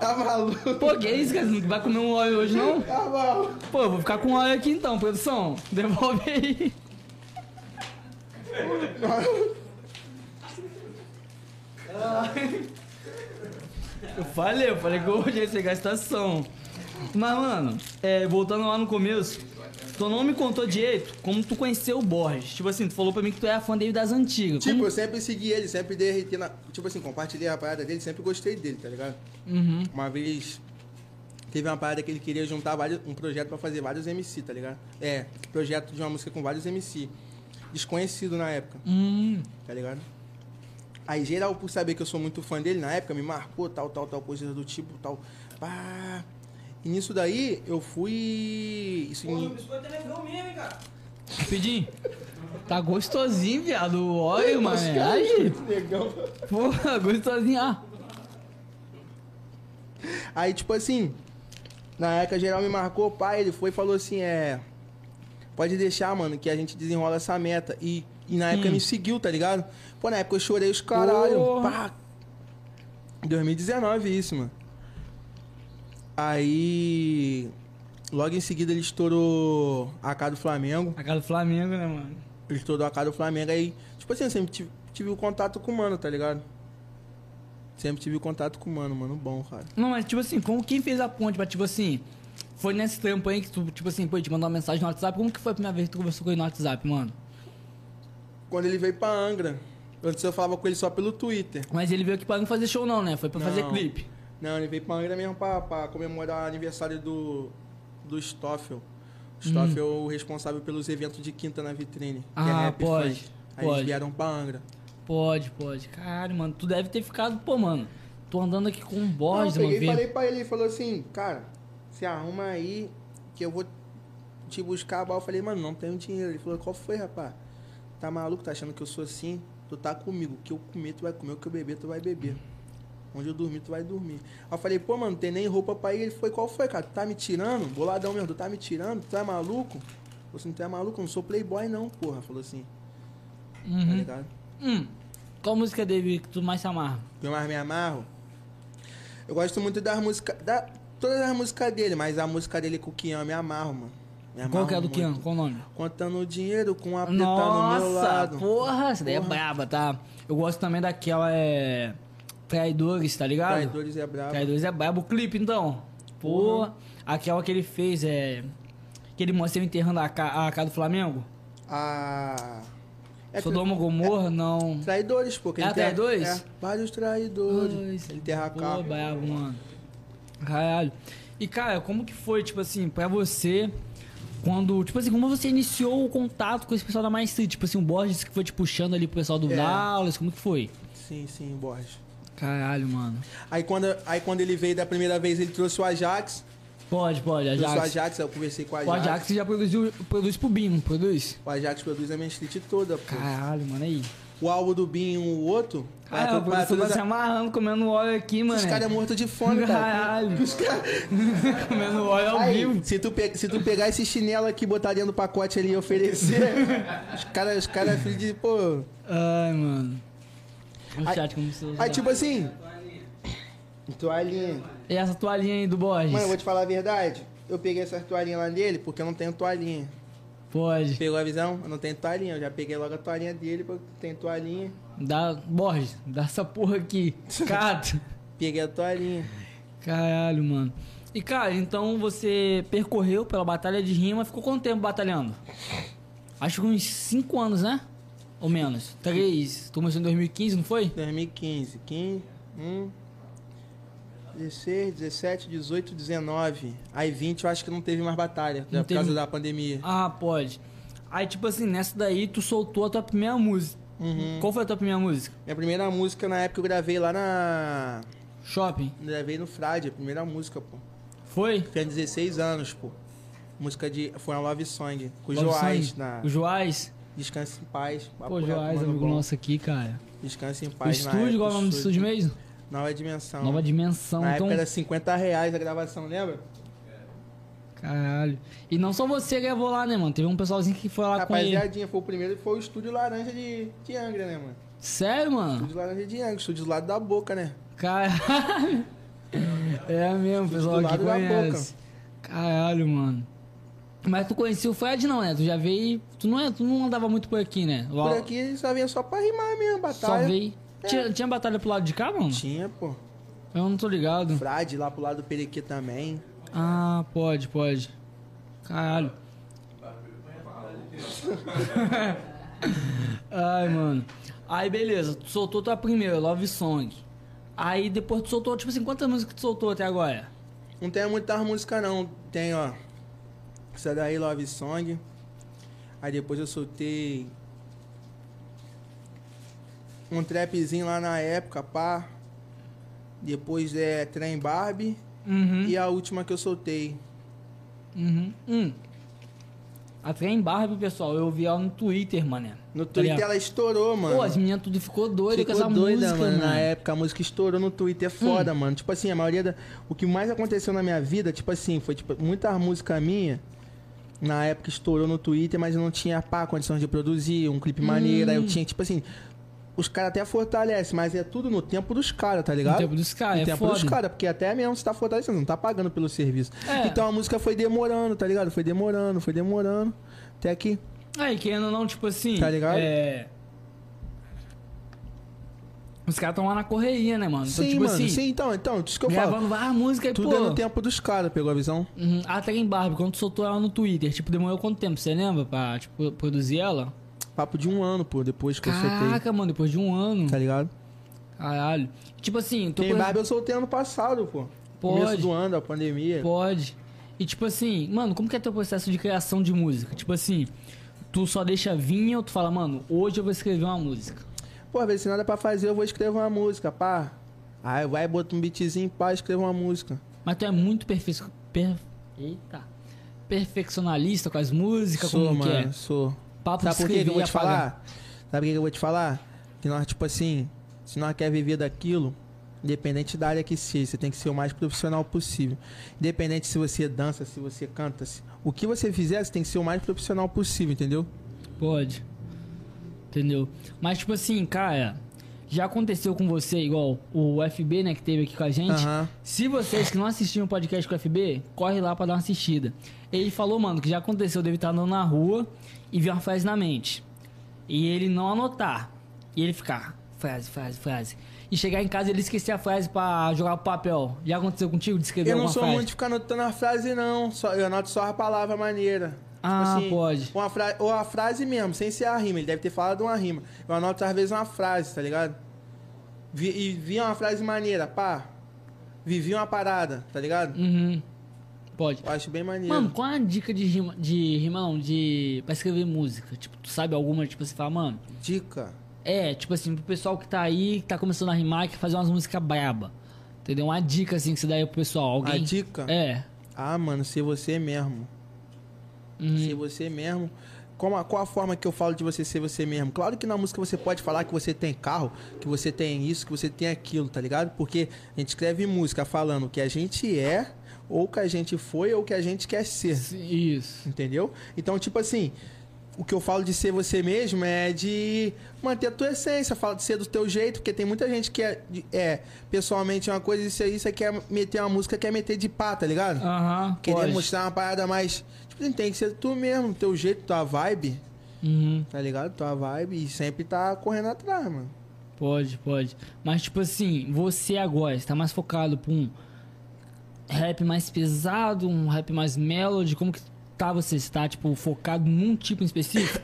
Tá maluco? Pô, que isso, cara? Você não vai comer um óleo hoje, não? Tá maluco? Pô, eu vou ficar com óleo aqui então, produção. Devolve aí. Eu falei, eu falei que hoje ia ser gastação. Mas, mano, é, voltando lá no começo, tu não me contou direito como tu conheceu o Borges. Tipo assim, tu falou pra mim que tu era fã dele das antigas. Tipo, Como- eu sempre segui ele, sempre dei RT na. Tipo assim, compartilhei a parada dele, sempre gostei dele, tá ligado? Uhum. Uma vez teve uma parada que ele queria juntar vários, um projeto pra fazer vários MC, tá ligado? É, projeto de uma música com vários MC. Desconhecido na época, Hum, tá ligado? Aí geral, por saber que eu sou muito fã dele na época, me marcou tal, tal, tal, coisa do tipo, tal. Pá. E nisso daí, eu fui. Isso Pô, em- meu biscoito é legal mesmo, hein, cara. rapidinho. Tá gostosinho, viado. O óleo, mano. Aí, Negão. porra, gostosinho. Ah, Aí, tipo assim, na época geral me marcou, pai, ele foi e falou assim, é. Pode deixar, mano, que a gente desenrola essa meta. E, e na época Hum. me seguiu, tá ligado? Pô, na época eu chorei os caralho. Porra. Pá. 2019 isso, mano. Aí. Logo em seguida ele estourou a cara do Flamengo. a cara do Flamengo, né, mano? Ele estourou a cara do Flamengo. Aí, tipo assim, eu sempre tive, tive o contato com o mano, tá ligado? Sempre tive o contato com o mano, mano bom, cara. Não, mas tipo assim, como quem fez a ponte pra, tipo assim, foi nesse trampo aí que tu, tipo assim, pô, te mandou uma mensagem no WhatsApp, como que foi a primeira vez que tu conversou com ele no WhatsApp, mano? Quando ele veio pra Angra. Antes eu falava com ele só pelo Twitter. Mas ele veio aqui pra não fazer show não, né? Foi pra fazer Não. clipe. Não, ele veio pra Angra mesmo pra, pra comemorar o aniversário do, do Stoffel. O Stoffel é o responsável pelos eventos de quinta na vitrine. é Hum. Ah, e pode, funk. Aí pode. eles vieram pra Angra. Pode, pode. Caralho, mano, tu deve ter ficado, pô, mano. Tô andando aqui com um Borges, eu mano. peguei e vendo- falei pra ele, ele falou assim, cara, se arruma aí que eu vou te buscar a bala. Eu falei, mano, não tenho dinheiro. Ele falou, qual foi, rapaz? Tá maluco? Tá achando que eu sou assim? Tu tá comigo. O que eu comer, tu vai comer. O que eu beber, tu vai beber. Onde eu dormir, tu vai dormir. Aí eu falei, pô, mano, não tem nem roupa pra ir. Ele foi, qual foi, cara? Tu tá me tirando? Boladão mesmo, tu tá me tirando? Tu é maluco? Eu falei assim, tu é maluco? Eu não sou playboy não, porra. Falou assim, tá Uhum. ligado? Hum. Qual música dele que tu mais se amarra? Eu mais me amarro. Eu gosto muito das músicas. Da, todas as músicas dele, mas a música dele com o Kian eu me amarro, mano. Qual que é do Kian? muito. Qual o nome? Contando dinheiro com a preta no meu Nossa, lado. porra, essa daí é braba, tá? Eu gosto também daquela, é... Traidores, tá ligado? Traidores é brabo. Traidores é brabo. O clipe, então. Porra. Aquela que ele fez, é... Que ele mostra ele enterrando a ca- a cara do Flamengo. A. É Sodoma Gomorra, não. Traidores, pô. que É enterra- traidores? É, vários traidores. Ai, ele enterra a Pô, capa. brabo, mano. Caralho. E, cara, como que foi, tipo assim, pra você, quando, tipo assim, como você iniciou o contato com esse pessoal da Mais Street? Tipo assim, o Borges que foi te puxando ali pro pessoal do É. Dallas, como que foi? Sim, sim, Borges. Caralho, mano. Aí quando, aí quando ele veio da primeira vez, ele trouxe o Ajax. Pode, pode, Trouxe o Ajax. Ajax, eu conversei com o O Ajax. Ajax já produziu, produz pro BIM, produz? O Ajax produz a minha street toda, pô. Caralho, mano, aí. O álbum do Binho, o outro. vai professor tá todas se a- amarrando, comendo óleo aqui, mano. Os caras é morto de fome, cara. Caralho. Os caras. comendo óleo ao vivo. se tu, pe- se tu pegar esse chinelo aqui, botar dentro do pacote ali e oferecer, os caras os cara é filho de, pô. Ai, mano. O Aí- chat começou a Aí, tipo assim. Toalhinha. E essa toalhinha aí do Borges? Mano, eu vou te falar a verdade. Eu peguei essas toalhinhas lá dele porque eu não tenho toalhinha. Pode. Pegou a visão? Eu não tenho toalhinha. Eu já peguei logo a toalhinha dele porque tenho toalhinha. Dá, Borges, dá essa porra aqui. Cato. Peguei a toalhinha. Caralho, mano. E, cara, então você percorreu pela Batalha de Rima, ficou quanto tempo batalhando? Acho que uns 5 anos, né? Ou menos. 3. Tu começou em 2015, não foi? 2015. 15. Hum, 16, 17, 18, 19. Aí 20 eu acho que não teve mais batalha. Não por causa teve- da pandemia. Ah, pode. Aí, tipo assim, nessa daí tu soltou a tua primeira música. Uhum. Qual foi a tua primeira música? Minha primeira música na época eu gravei lá na. Shopping. Gravei no Frade, a primeira música, pô. Foi? Tinha 16 anos, pô. Música de. Foi uma Love Song. Com o Love Joás. Song? Na... O Joás? Descanse em paz. Pô, Joás, amigo bom. nosso aqui, cara. Descanse em O paz. na estúdio, qual é o nome do estúdio mesmo? Nova Dimensão. Nova Dimensão. Na então, época era 50 reais a gravação, lembra? Caralho. E não só você gravou lá, né, mano? Teve um pessoalzinho que foi lá com ele. Rapaziadinha, foi o primeiro foi o estúdio Laranja de, de Angra, né, mano? Sério, mano? Estúdio Laranja de Angra, estúdio do lado da boca, né? Caralho. É mesmo, do pessoal que lado da conhece. Caralho, mano. Mas tu conhecia o Fred não, né? Tu já veio. Tu não, é, tu não andava muito por aqui, né? Por aqui só vinha só pra rimar mesmo, Só batalha. veio. Tinha, tinha batalha pro lado de cá, mano? Tinha, pô. Eu não tô ligado. Frade lá pro lado do Perequê também. Ah, pode, pode. Caralho. Ai, mano. Aí, beleza. Tu soltou tua primeira, Love Song. Aí, depois tu soltou, tipo assim, quantas músicas tu soltou até agora? Não tem muitas músicas não. Tem, ó. Essa daí, Love Song. Aí depois eu soltei. Um trapzinho lá na época, pá. Depois é Trem Barbie. Uhum. E a última que eu soltei. Uhum. Hum. A Trem Barbie, pessoal, eu vi ela no Twitter, mané. No Tá Twitter ela estourou, mano. Pô, as meninas tudo ficou doido com Ficou essa doida, música, mano. Na época a música estourou no Twitter, é foda, mano. Tipo assim, a maioria da... O que mais aconteceu na minha vida, tipo assim, foi tipo, muita música minha. Na época estourou no Twitter, mas eu não tinha pá, condições de produzir, um clipe maneiro. Aí Hum. eu tinha, tipo assim. Os caras até fortalecem, mas é tudo no tempo dos caras, tá ligado? No tempo dos caras, No é tempo foda. dos caras, porque até mesmo você tá fortalecendo, não tá pagando pelo serviço. É. Então a música foi demorando, tá ligado? Foi demorando, foi demorando. Até que. Aí, querendo ou não, tipo assim. Tá ligado? É. Os caras estão lá na correria, né, mano? Então, sim, tipo mano, assim, sim, então, então, isso que eu falo. gravando várias músicas e, Tudo pô. é no tempo dos caras, pegou a visão? Uhum. A Trem Barbie, quando soltou ela no Twitter, tipo, demorou quanto tempo? Você lembra pra, tipo, produzir ela? Papo de um ano, pô, depois que eu soltei. Caraca, mano, depois de um ano. Tá ligado? Caralho. Tipo assim, tô Tem por- eu soltei ano passado, pô. Pode. Começo do ano, da pandemia. Pode. E tipo assim, mano, como que é teu processo de criação de música? Tipo assim, tu só deixa vir ou tu fala, mano, hoje eu vou escrever uma música. Pô, às vezes se nada pra fazer, eu vou escrever uma música, pá. Aí vai, bota um beatzinho, pá, escreve uma música. Mas tu é muito perfe... per... Eita. perfeccionalista com as músicas, sou, como que mano, é? sou. Papo Sabe por que que eu vou te falar? Sabe por que que eu vou te falar? Que nós, tipo assim, se nós quer viver daquilo, independente da área que seja, você tem que ser o mais profissional possível. Independente se você dança, se você canta, se- o que você fizer, você tem que ser o mais profissional possível, entendeu? Pode. Entendeu? Mas, tipo assim, cara, já aconteceu com você, igual o FB, né, que teve aqui com a gente. Aham. Se vocês que não assistiram o podcast com o FB, corre lá pra dar uma assistida. Ele falou, mano, que já aconteceu dele estar andando na rua e ver uma frase na mente. E ele não anotar. E ele ficar, frase, frase, frase. E chegar em casa ele esquecer a frase pra jogar pro papel. Já aconteceu contigo de escrever Eu não sou frase? muito de ficar anotando a frase, não. Só, eu anoto só a palavra maneira. Ah, Tipo pode. Uma fra... Ou a frase mesmo, sem ser a rima. Ele deve ter falado uma rima. Eu anoto às vezes uma frase, tá ligado? Vi... E vi uma frase maneira, pá. Vivi uma parada, tá ligado? Uhum. Pode. Eu acho bem maneiro. Mano, qual é a dica de rima, de rima não, de... pra escrever música? Tipo, tu sabe alguma, tipo, você fala, mano... Dica. É, tipo assim, pro pessoal que tá aí, que tá começando a rimar, que fazer umas músicas braba. Entendeu? Uma dica, assim, que você dá aí pro pessoal. Alguém... A dica? É. Ah, mano, ser você mesmo. Uhum. Ser você mesmo. Como a- qual a forma que eu falo de você ser você mesmo? Claro que na música você pode falar que você tem carro, que você tem isso, que você tem aquilo, tá ligado? Porque a gente escreve música falando que a gente é, ou que a gente foi, ou que a gente quer ser. Isso. Entendeu? Então, tipo assim, o que eu falo de ser você mesmo é de manter a tua essência, fala de ser do teu jeito, porque tem muita gente que é, é pessoalmente uma coisa, isso aí você quer meter uma música, quer meter de pá, tá ligado? Aham, Querer pode. mostrar uma parada mais. Tem que ser tu mesmo, teu jeito, tua vibe, Uhum. tá ligado? Tua vibe e sempre tá correndo atrás, mano. Pode, pode. Mas, tipo assim, você agora está mais focado pra um rap mais pesado, um rap mais melody? Como que tá você? Você tá, tipo, focado num tipo em específico?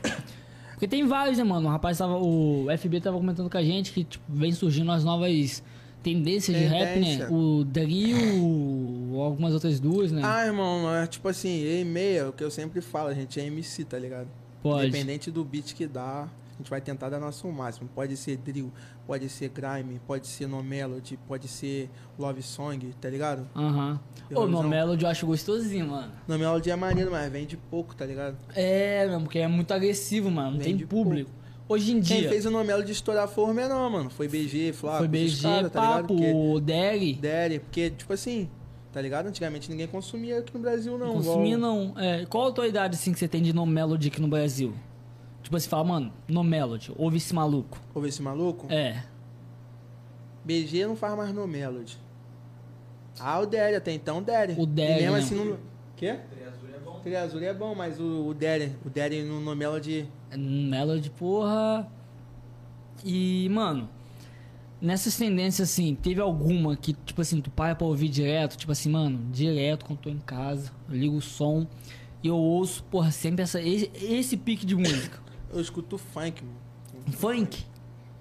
Porque tem vários, né, mano? O rapaz tava. O FB tava comentando com a gente que, tipo, vem surgindo as novas tendências de rap, né? Tendência. O Drill, algumas outras duas, né? Ah, irmão, é tipo assim, e meia, é o que eu sempre falo, a gente é MC, tá ligado? pode. Independente do beat que dá, a gente vai tentar dar nosso máximo. Pode ser drill, pode ser grime, pode ser no melody, pode ser love song, tá ligado? Aham. Ô, Visão. no Melody eu acho gostosinho, mano. No melody é maneiro, mas vende pouco, tá ligado? É, mesmo, porque é muito agressivo, mano. Não tem público. Hoje em Quem dia. fez o no melody estourar foi o menor, mano. Foi BG, Flávio, Foi BG, cara, tá papo, Porque o Derry. Derry, porque, tipo assim, tá ligado? Antigamente ninguém consumia aqui no Brasil, não. Consumia, igual- não. É, qual a tua idade, assim, que você tem de No Melody aqui no Brasil? Tipo, você fala, mano, No Melody, ouve esse maluco. Ouve esse maluco? É. BG não faz mais no melody. Ah, o Derry, até então Derry. O Derry, E mesmo assim não. Quê? Triazul é bom, mas o, o Derry, o Derry no, no melody. É Melody, porra. E, mano, nessas tendências, assim, teve alguma que, tipo assim, tu para pra ouvir direto? Tipo assim, mano, direto quando tô em casa, eu ligo o som e eu ouço, porra, sempre essa, esse, esse pique de música. Eu escuto funk, mano. Funk?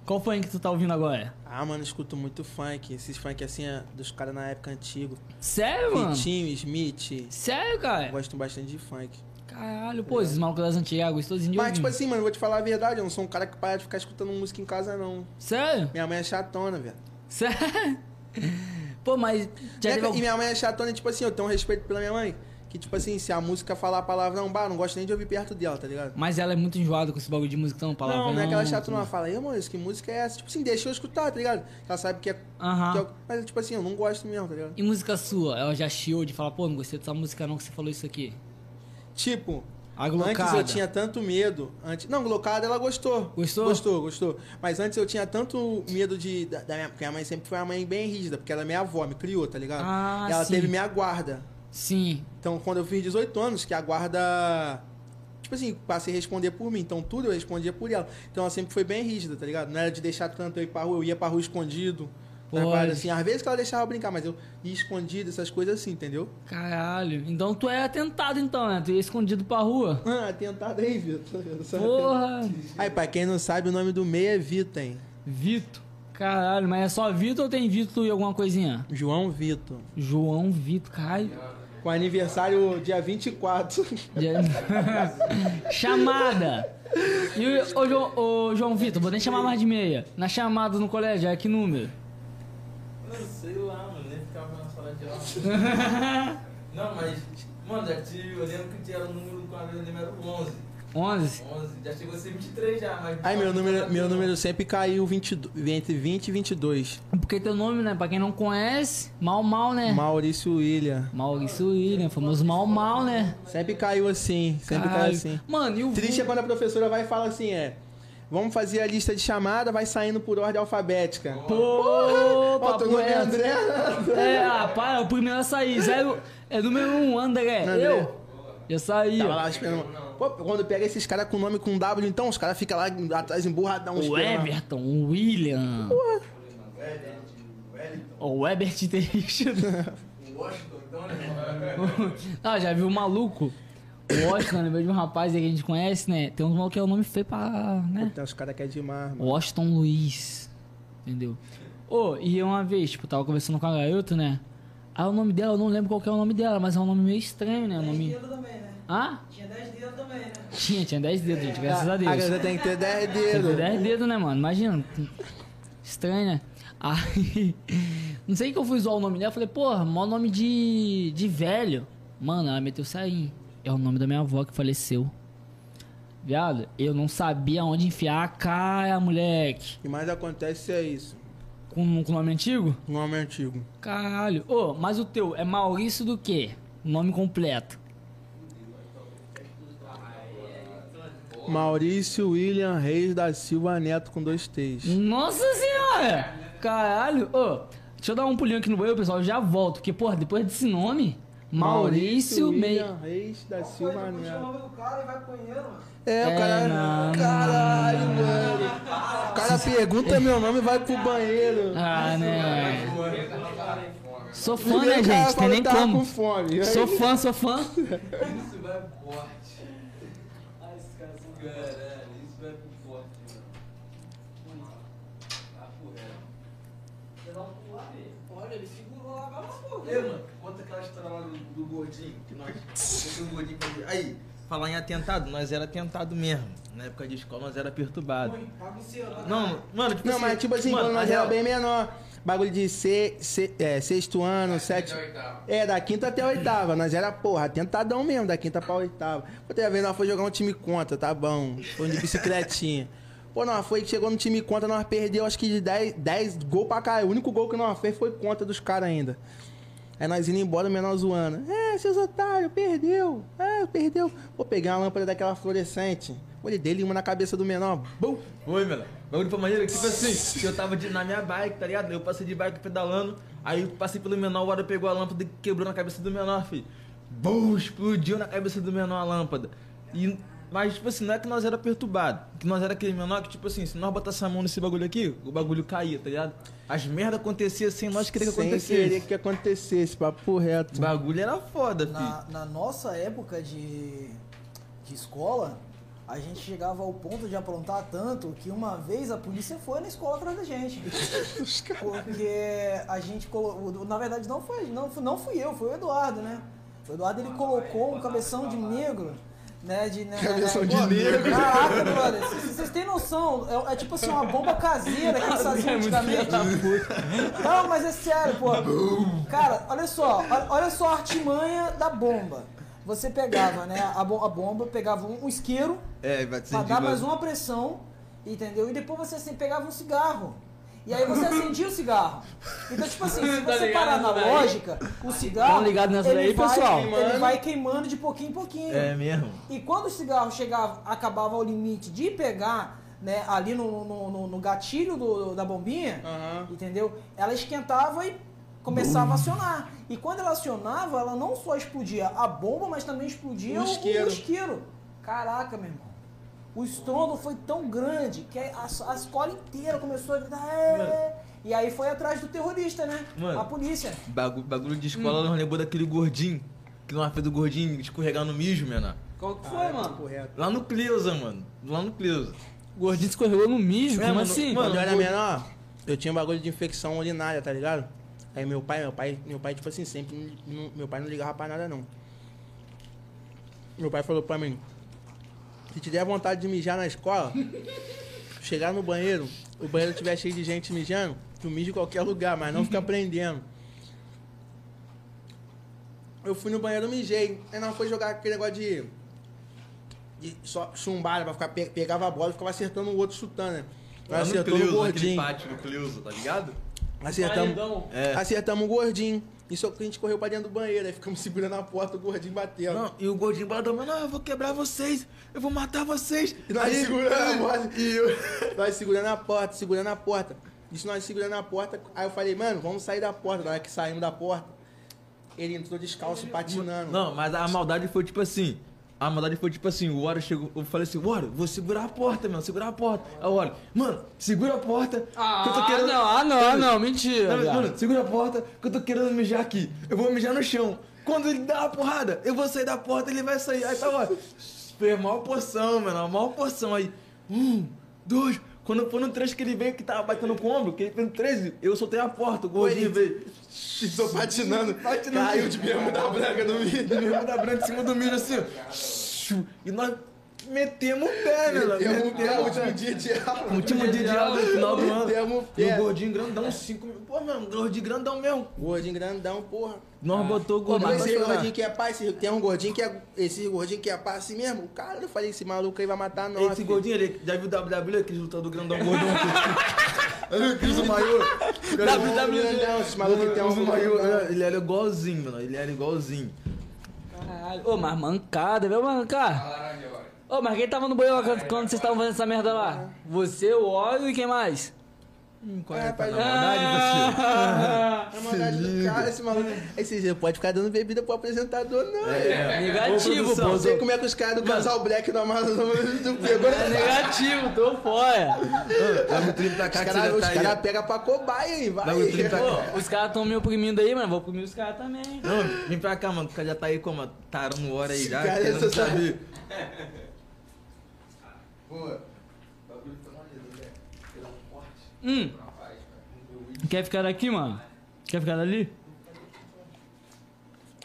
Qual funk tu tá ouvindo agora? Ah, mano, escuto muito funk. Esses funk assim, é dos caras na época antigo. Sério, mano? Vitinho, Smith. Sério, cara? Gosto bastante de funk. Caralho, pô, esses malucos das antigas, gostosinho de Mas, ouvir. tipo assim, mano, vou te falar a verdade, eu não sou um cara que para de ficar escutando música em casa, não. Sério? Minha mãe é chatona, velho. Sério? Pô, mas já Minha- algum- E minha mãe é chatona, tipo assim, eu tenho um respeito pela minha mãe. Que, tipo assim, se a música falar a palavra não, bah, não gosto nem de ouvir perto dela, tá ligado? Mas ela é muito enjoada com esse bagulho de música, então, palavra. não, não é aquela chatona, ela fala, ei, mano, isso que música é essa? Tipo assim, deixa eu escutar, tá ligado? Ela sabe que é. Aham. que é- mas, tipo assim, eu não gosto mesmo, tá ligado? E música sua? Ela já chiou de falar, pô, não gostei dessa música não que você falou isso aqui. Tipo, A Antes eu tinha tanto medo. Antes... Não, Glocada ela gostou. Gostou? Gostou, gostou. Mas antes eu tinha tanto medo de. Da, da minha... Porque a mãe sempre foi uma mãe bem rígida, porque ela é minha avó, me criou, tá ligado? Ah, ela sim. teve minha guarda. Sim. Então, quando eu fiz 18 anos, que a guarda. Tipo assim, passei a responder por mim. Então, tudo eu respondia por ela. Então, ela sempre foi bem rígida, tá ligado? Não era de deixar tanto eu ir pra rua. Eu ia pra rua escondido, parada assim, às vezes que ela deixava eu brincar, mas eu ia escondido, essas coisas assim, entendeu? Caralho. Então tu é atentado então, né? Tu ia escondido pra rua. Ah, tentado aí, Vitor. Porra. Aí, pra quem não sabe, o nome do meio é Vitor, hein? Vitor. Caralho, mas é só Vitor ou tem Vitor e alguma coisinha? João Vitor. João Vitor, caralho. Com aniversário dia 24. Já- chamada. E o, ô, João, ô, João Vitor, vou nem chamar mais de meia. Na chamada no colégio, é que número? Não sei lá, mano, nem ficava na sala de aula. Não, mas, mano, já tive, eu lembro que tinha o número do quadro, eu lembro era o 11. 11. 11, já chegou a ser 23 já, mas... Aí, meu número, meu número sempre caiu 22, entre 20 e 22. Porque teu nome, né? Pra quem não conhece, Mal Mal, né? Maurício William. Maurício William, famoso Mal Mal, né? Sempre caiu assim, sempre Caralho. caiu assim. Mano, e o Triste é quando a professora vai e fala assim, é... Vamos fazer a lista de chamada, vai saindo por ordem alfabética. Pô, Ó, teu nome é. André. É, ah, para, o primeiro a sair. Zero, é número 1, um, André. André. Eu? Já saí. Tava ó. lá esperando. Pô, quando pega esses caras com nome com W, então, os caras ficam lá atrás emburradão. O. Everton, o William. O Ebert Teixeira. Washington, então, né? Ah, já viu o maluco? O Washington, lembrei de um rapaz aí que a gente conhece, né? Tem uns malucos que é o nome feio pra. né? Tem uns caras que é demais, mano. Washington Luiz. Entendeu? Ô, e uma vez, tipo, tava conversando com a garota, né? Aí o nome dela, eu não lembro qual que é o nome dela, mas é um nome meio estranho, né? O 10 nome. também, né? Hã? Tinha 10 dedos também? Tinha, tinha 10 dedos, gente, graças a A Deus. garota tem que ter 10 Tem que dedos. ter 10 dedos, né, mano? Imagina. Estranho, né? Aí. Não sei que eu fui zoar o nome dela. Eu falei, porra, maior nome de. de velho. Mano, ela meteu sair. É o nome da minha avó que faleceu. Viado, eu não sabia onde enfiar a cara, moleque. O que mais acontece é isso. Com, com nome antigo? Nome antigo. Caralho. Ô, mas o teu é Maurício do quê? Nome completo. Maurício William Reis da Silva Neto com dois T's. Nossa senhora! Caralho! Ô, deixa eu dar um pulinho aqui no banheiro, pessoal. Eu já volto. Porque, porra, depois desse nome, Maurício Meia. William Reis da Silva Neto. É, o É, cara. não, Caralho, mano. O cara pergunta meu nome e vai pro banheiro. Ah, né? Sou fã, né, gente? Tem nem tava como. Sou fã, sou fã. Isso vai pro forte. Ai, esses caras são caralho, isso vai pro forte, mano. Papo reto. Olha, ele segurou lá, agora pô. Ei, mano, conta aquela história lá do, do gordinho, que nós. do gordinho pra- Aí, falar em atentado, nós era atentado mesmo. Na época de escola nós era perturbado. Não, mano, tipo Não, mas tipo assim, mano, quando nós na era real- bem menor. Bagulho de se, se- é, sexto ano, sétimo. É, da quinta até a oitava. Nós era, porra, tentadão mesmo, da quinta pra oitava. Outra vez nós foi jogar um time contra, tá bom. Foi de bicicletinha. Pô, nós foi que chegou no time contra, nós perdeu acho que de 10, 10 gol pra cá. O único gol que nós fez foi contra dos caras ainda. Aí nós indo embora, menor zoando. É, seus otários, perdeu. É, perdeu. Pô, peguei uma lâmpada daquela fluorescente. Olhei dele uma na cabeça do menor. Bum! Oi, mano. O bagulho foi maneiro que, tipo assim, que eu tava de- na minha bike, tá ligado? Eu passei de bike pedalando, aí eu passei pelo menor, o hora pegou a lâmpada e quebrou na cabeça do menor, filho. Bum, explodiu na cabeça do menor a lâmpada. E, mas, tipo assim, não é que nós era perturbado, que nós era aquele menor que, tipo assim, se nós botasse a mão nesse bagulho aqui, o bagulho caía, tá ligado? As merda aconteciam sem nós querer que Sem acontecesse. querer que acontecesse, papo reto. O bagulho era foda, filho. Na, na nossa época de, de escola, a gente chegava ao ponto de aprontar tanto que uma vez a polícia foi na escola atrás da gente. Porque a gente colocou. Na verdade, não foi, não, não fui eu, foi o Eduardo, né? O Eduardo ele colocou um cabeção de negro. Né, de, né, Cabeção né, de pô, negro. Caraca, brother, vocês vocês têm noção? É, é tipo assim, uma bomba caseira que eles faziam antigamente. Não, mas é sério, pô. Cara, olha só, olha só a artimanha da bomba. Você pegava, né, a, bo- a bomba, pegava um, isqueiro É, pra dar mais uma pressão, entendeu? E depois você assim, pegava um cigarro. E aí você acendia o cigarro. Então, tipo assim, se Tá você ligado parar na daí? lógica, o cigarro. Tão ligado nessa ele daí, vai, pessoal? Ele vai queimando de pouquinho em pouquinho. É mesmo. E quando o cigarro chegava, acabava ao limite de pegar né, ali no, no, no- no gatilho do- da bombinha, Aham. entendeu? Ela esquentava e começava a acionar. E quando ela acionava, ela não só explodia a bomba, mas também explodia O isqueiro. o isqueiro. Caraca, meu irmão. O estrondo foi tão grande que a, a escola inteira começou a gritar. "É!" E aí foi atrás do terrorista, né? Mano. A polícia. Bagulho, bagulho de escola nós lembrou daquele gordinho. Que nós fez do gordinho escorregar no mijo, menor. Qual que foi, mano? Correto. Lá no Cleusa, mano. Lá no Cleusa. O gordinho escorregou no mijo, É, como mano, assim? mano, Quando eu era menor, eu tinha um bagulho de infecção urinária, tá ligado? Aí meu pai, meu pai, meu pai, tipo assim, sempre. não- meu pai não ligava pra nada, não. Meu pai falou pra mim: se te der vontade de mijar na escola, chegar no banheiro, o banheiro estiver cheio de gente mijando, tu mija em qualquer lugar, mas não fica prendendo. Eu fui no banheiro, mijei. Aí nós foi jogar aquele negócio de. de só chumbada pra ficar. pe- Pegava a bola e ficava acertando o outro chutando, né? No acertamos o Cleusa, aquele gordinho. pátio do Cleusa, tá ligado? Acertamos. É. acertamos o gordinho. Isso que a gente correu pra dentro do banheiro. Aí ficamos segurando a porta, o gordinho batendo. Não, e o gordinho mano, não, eu vou quebrar vocês, eu vou matar vocês. E nós Aí- segurando a porta. E eu... Nós segurando a porta, segurando a porta. Isso nós segurando a porta. Aí eu falei, mano, vamos sair da porta. Na hora que saímos da porta, ele entrou descalço, patinando. Não, mas a maldade foi tipo assim. A maldade foi tipo assim, o Wario chegou, eu falei assim, Wario, vou segurar a porta, mano, segurar a porta. Aí o Wario, mano, segura a porta, que eu tô Ah, querendo... não, ah, não, ah, não, mentira. Não, mano, segura a porta, que eu tô querendo mijar aqui. Eu vou mijar no chão. Quando ele dá uma porrada, eu vou sair da porta, ele vai sair. Aí tá, ó, fez mal poção, mano, a maior poção. Aí, um, dois... Quando foi no três que ele veio, que tava batendo com o ombro, que ele fez no 13, eu soltei a porta, o gordinho veio. Tô patinando. Patinando. Caiu de bermuda branca no de vídeo. bermuda branca em cima do milho assim, ó. E nós metemos o pé, né? nós Metemos o pé, metemos último dia de aula. Último dia de aula no final do ano. Metemos o E o pé. gordinho grandão, 5 mil. Pô, mano, gordinho grandão mesmo. Gordinho grandão, porra. Nós botou o Pô, gordinho mas pra esse gordinho que é pai, esse- tem um gordinho que é. Esse gordinho que é pai assim mesmo. Cara, eu falei, esse maluco aí vai matar nós. Esse filho. gordinho, ele já viu o WWE, aquele lutador grandão gordão aqui? Cris o maior. Grandão, esse maluco que tem um maior. Ele era igualzinho, mano. Ele era igualzinho. Caralho. Ô, mas mancada, viu, mancar? Ô, mas quem tava no banheiro quando, quando vocês estavam fazendo essa merda lá? Você, o óleo e quem mais? Hum, qual É, é, tá pai, na maldade, você? Ah, É maldade do cara, esse maluco. Esse dia pode ficar dando bebida pro apresentador, não. É. Negativo, Ô, produção, pô. Não sei como é que os caras do casal Black do Amazon do pegou É negativo, tô fora. Dá um trinta pra cá Os que você caras tá aí. cara pegam pra cobaia aí, vai. Dá um trinta pra cá. Ô, os caras tão me oprimindo aí, mano. Vou oprimir os caras também. Não, vem pra cá, mano. O cara já tá aí como? Tarando hora aí já. Cara, querendo essa- saber. Hum. Quer ficar daqui, mano? Quer ficar dali?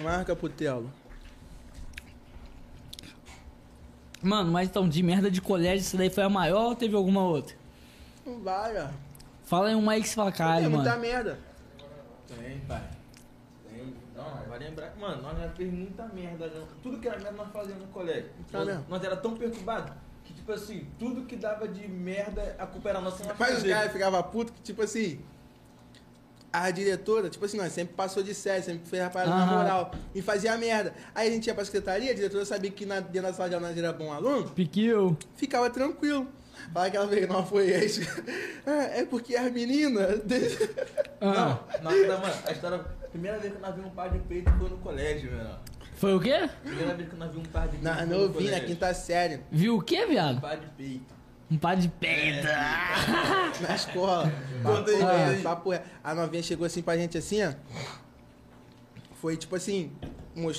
Marca pro Telo. Mano, mas então, de merda de colégio, isso daí foi a maior ou teve alguma outra? Não vai, ó. Fala aí uma aí que você fala, É caralho, muita mano. merda. Tem, pai. Tem. Não, vai lembrar. Mano, nós já fez muita merda. Não. Tudo que era merda nós fazíamos no colégio. Tá nós, mesmo. nós era tão perturbados que, tipo assim, tudo que dava de merda, a culpa era nossa. Mas os fazia. caras ficavam putos que, tipo assim. A diretora, tipo assim, nós sempre passou de série, sempre fez a parada na moral. E fazia merda. Aí a gente ia pra secretaria, a diretora sabia que na, dentro da sala de aula nós era bom aluno, Piquil. ficava tranquilo. Fala que ela veio, não foi isso. É, é porque as meninas. Ah. Não, mano, a história. Primeira vez que nós vimos um par de peito foi no colégio, mano. Foi o quê? Primeira vez que nós vimos um par de peito. Na foi no novinha, na quinta série, Viu o quê, Um viado? par de peito. Um par de peida. na escola. Conta aí, Papo. A novinha chegou assim pra gente assim, ó. Foi tipo assim,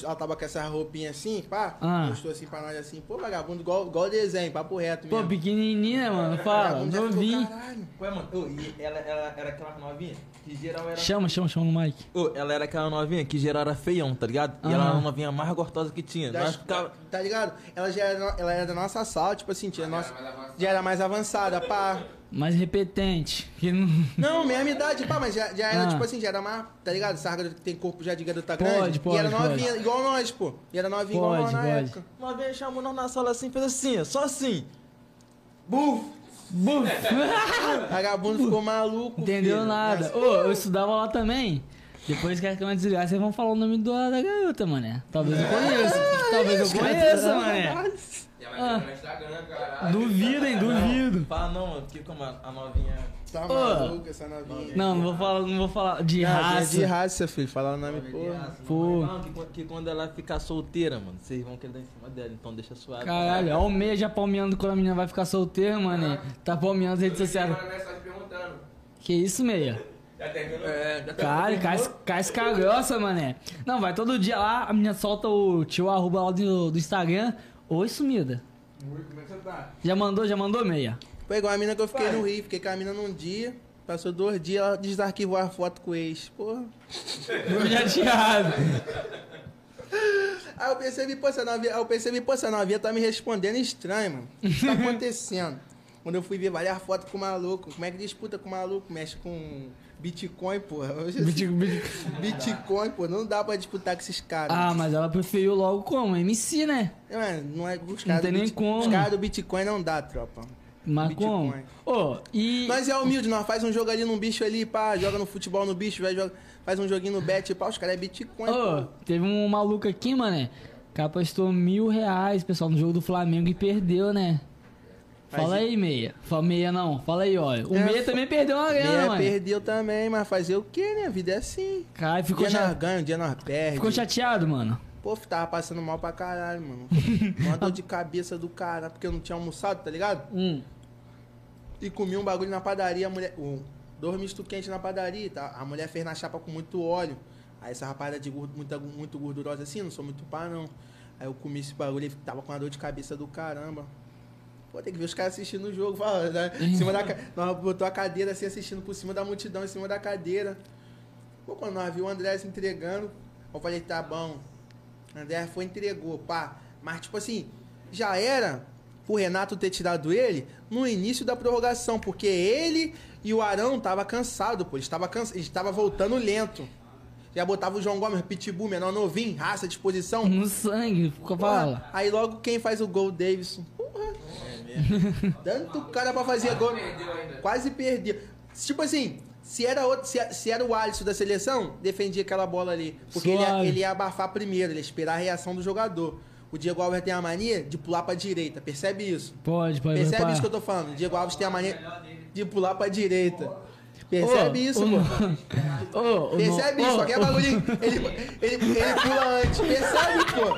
ela tava com essa roupinha assim, pá, Ah. mostrou assim pra nós assim, pô, vagabundo, igual, igual desenho, papo reto Pô, mesmo. pequenininha, mano. Fala, novinho. caralho. Ué, mano, e ela, ela era aquela novinha que geral era. Chama, chama, chama no mic. Ô, ela era aquela novinha que geral era feião, tá ligado? E ela era a novinha mais gostosa que tinha. Já- Nós ficava... Tá ligado? Ela já era, ela era da nossa sala, tipo assim, tinha nossa, já era mais avançada, pá. Mais repetente. Que não... Não, mesma idade, pá, mas já, já era, Ah. tipo assim, já era mais, tá ligado? Sarga tem corpo já de garota Pode, grande. pode, e era pode. novinha, igual nós, pô. E era novinha igual nós na pode. época. Uma vez chamou nós na sala assim, fez assim, ó, só assim. Buf! Buf. Vagabundo ficou maluco. Entendeu filho. nada. Mas, Ô, eu estudava lá também. Depois que a câmera desligar, vocês vão falar o nome do- da garota, mané. Talvez eu conheça. Talvez eu conheça, mané. A Maria no Instagram, caralho. Duvidem, duvido. Fala não, mano, porque como a, a novinha. Tá Ô. maluco essa novinha. Não, não vou falar, não vou falar de Ah, raça. De raça, filho. Falar o nome, pô. raça, Pô. Não, que, que quando ela ficar solteira, mano, vocês vão querer dar em cima dela, então deixa suave. Caralho, ó o meia já palmeando quando a menina vai ficar solteira, mané. Tá palmeando as redes sociais. Perguntando. Que isso, meia? Já terminou? É, já Cara, cas- casca grossa, mané. Não, vai todo dia lá, a menina solta o tio arroba lá do, do Instagram. Oi, sumida. Ui, como é que você tá? Já mandou, já mandou meia. Foi igual a mina que eu fiquei no Rio. Fiquei com a mina num dia. Passou dois dias, ela desarquivou a foto com o ex. Porra. Chateado. Aí eu percebi, pô, essa novinha, aí eu percebi, pô, essa novinha tá me respondendo estranho, mano. O que tá acontecendo? Quando eu fui ver várias fotos com o maluco, como é que disputa com o maluco? Mexe com Bitcoin, porra. Hoje, Bit- bit- Bitcoin, pô, não dá pra disputar com esses caras. Ah, mas ela preferiu logo como? MC, né? Mano, não é os caras tem do nem como. Os caras do Bitcoin não dá, tropa. Mas Bitcoin. como? Ô, e. Nós é humilde, nós faz um jogo ali num bicho ali, pá, joga no futebol no bicho, vai, joga, faz um joguinho no bet, pá, os caras é Bitcoin, Ô, pô. teve um maluco aqui, mané. O cara apostou mil reais, pessoal, no jogo do Flamengo e perdeu, né? Fala aí, meia. Fala meia não. Fala aí, olha. O É, meia também perdeu uma grana, Meia mano. perdeu também, mas fazer o quê, né? A vida é assim. Cara, ficou, dia nós cha... ganhamos, um dia nós perdemos. ficou chateado, mano. Pô, tava passando mal pra caralho, mano. Uma dor de cabeça do cara, porque eu não tinha almoçado, tá ligado? Hum. E comi um bagulho na padaria, a mulher. Um, dois misto quente na padaria, tá? A mulher fez na chapa com muito óleo. Aí essa rapada de gordo, muito, muito gordurosa assim, não sou muito pá, não. Aí eu comi esse bagulho e tava com uma dor de cabeça do caramba. Pô, tem que ver os caras assistindo o jogo, fala, né? Em cima da Nós botou a cadeira assim, assistindo por cima da multidão, em cima da cadeira. Pô, quando nós vimos o André se entregando, eu falei, tá bom. O André foi e entregou, pá. Mas, tipo assim, já era o Renato ter tirado ele no início da prorrogação, porque ele e o Arão tava cansado, pô. Eles estavam cansa... eles tava voltando lento. Já botava o João Gomes, Pitbull, menor novinho, raça, disposição. No sangue, ficou fala. Aí logo quem faz o gol, Davidson. Porra. Tanto cara pra fazer gol. Quase perdeu. Tipo assim, se era, outro, se, se era o Alisson da seleção, defendia aquela bola ali. Porque ele ia, ele ia abafar primeiro, ele ia esperar a reação do jogador. O Diego Alves tem a mania de pular pra direita. Percebe isso? Pode, pode. Percebe isso que eu tô falando? O Diego Alves tem a mania de pular pra direita. Percebe Ô, isso, o pô? no- Ô, o Percebe isso, qualquer ô. bagulhinho. Ele, ele, ele pula antes. Percebe, pô?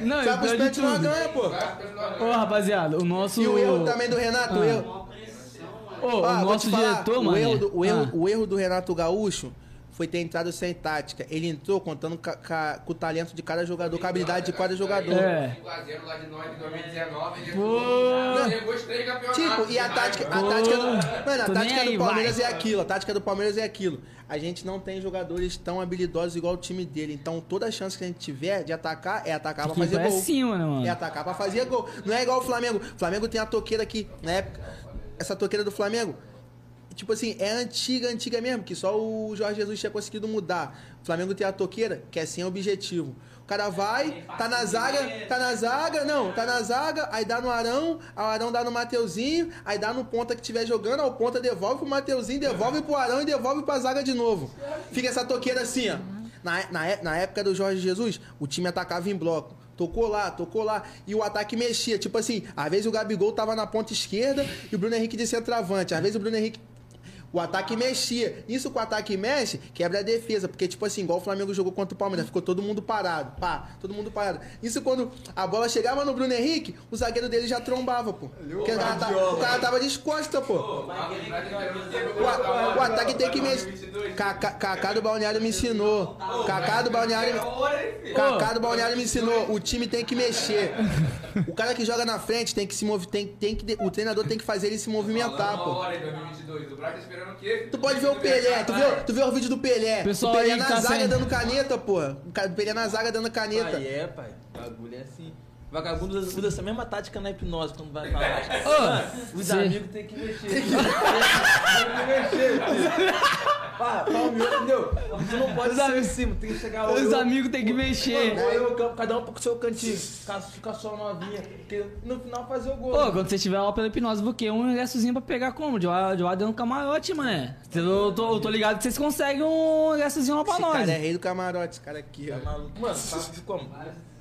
Não, Sabe os pênaltis não ganha, pô. Ô, rapaziada, o nosso. E o erro também do Renato, o Ah. erro. Ô, Ah, o nosso diretor, o mano. erro, do, o, erro, Ah. o erro do Renato Gaúcho foi ter entrado sem tática. Ele entrou contando ca- ca- com o talento de cada jogador, com a habilidade de cada jogador. É. 5x0 lá de nós de 2019. ele Pô. Chegou os três campeonatos. Tipo, e a tática, a tática do, mano, a tô tática do Palmeiras vai. é aquilo, a tática do Palmeiras é aquilo. A gente não tem jogadores tão habilidosos igual o time dele. Então, toda a chance que a gente tiver de atacar é atacar pra fazer gol. né, mano? É atacar pra fazer gol. Não é igual o Flamengo. O Flamengo tem a toqueira aqui, na época. Essa toqueira do Flamengo, tipo assim, é antiga, antiga mesmo, que só o Jorge Jesus tinha conseguido mudar. O Flamengo tem a toqueira, que é sem objetivo. O cara vai, tá na zaga, tá na zaga, não, tá na zaga, aí dá no Arão, o Arão dá no Mateuzinho, aí dá no ponta que estiver jogando, aí o ponta devolve pro Mateuzinho, devolve pro Arão e devolve pra zaga de novo. Fica essa toqueira assim, ó. Na, na, é- na época do Jorge Jesus, o time atacava em bloco. Tocou lá, tocou lá. E o ataque mexia. Tipo assim, às vezes o Gabigol tava na ponta esquerda e o Bruno Henrique de centroavante. Às vezes o Bruno Henrique. O ataque mexia. Isso com o ataque mexe, quebra a defesa. Porque, tipo assim, igual o Flamengo jogou contra o Palmeiras, ficou todo mundo parado. Pá, todo mundo parado. Isso quando a bola chegava no Bruno Henrique, o zagueiro dele já trombava, pô. Porque o cara, tá- o cara tava descosta, pô. O, o ataque tem que mexer. Kaká do Balneário me ensinou. Kaká do Balneário. Kaká do Balneário me ensinou. O time tem que mexer. O cara que joga na frente tem que se mover. Tem, tem que, o treinador tem que fazer ele se movimentar, pô. hora em 2022. O Braga tá esperando o quê? Tu pode ver o Pelé, tu viu, tu viu o vídeo do Pelé. Pessoal o Pelé aí na tá zaga sem- dando caneta, pô. O Pelé na zaga dando caneta. Pai, é, pai. O bagulho é assim. Vagabundo usa, essa mesma tática na hipnose quando vai falar. Ô, os amigos tem que mexer. tem que mexer. Pá, pá, o meu, entendeu? Você não pode Os ser amigos- em cima, tem que chegar Os amigos tem que mexer. Mano, eu, eu, cada um pro seu cantinho. Ficar, ficar só novinha. Porque no final fazer o gol. Ô, quando você estiver lá pela hipnose, vou quê? Um ingressozinho pra pegar como? De lá, de lá dentro do camarote, mané. Eu tô, eu tô ligado que vocês conseguem um ingressozinho lá pra Esse nós. cara é rei do camarote, esse cara aqui, Tá ó. maluco. Mano, tá como?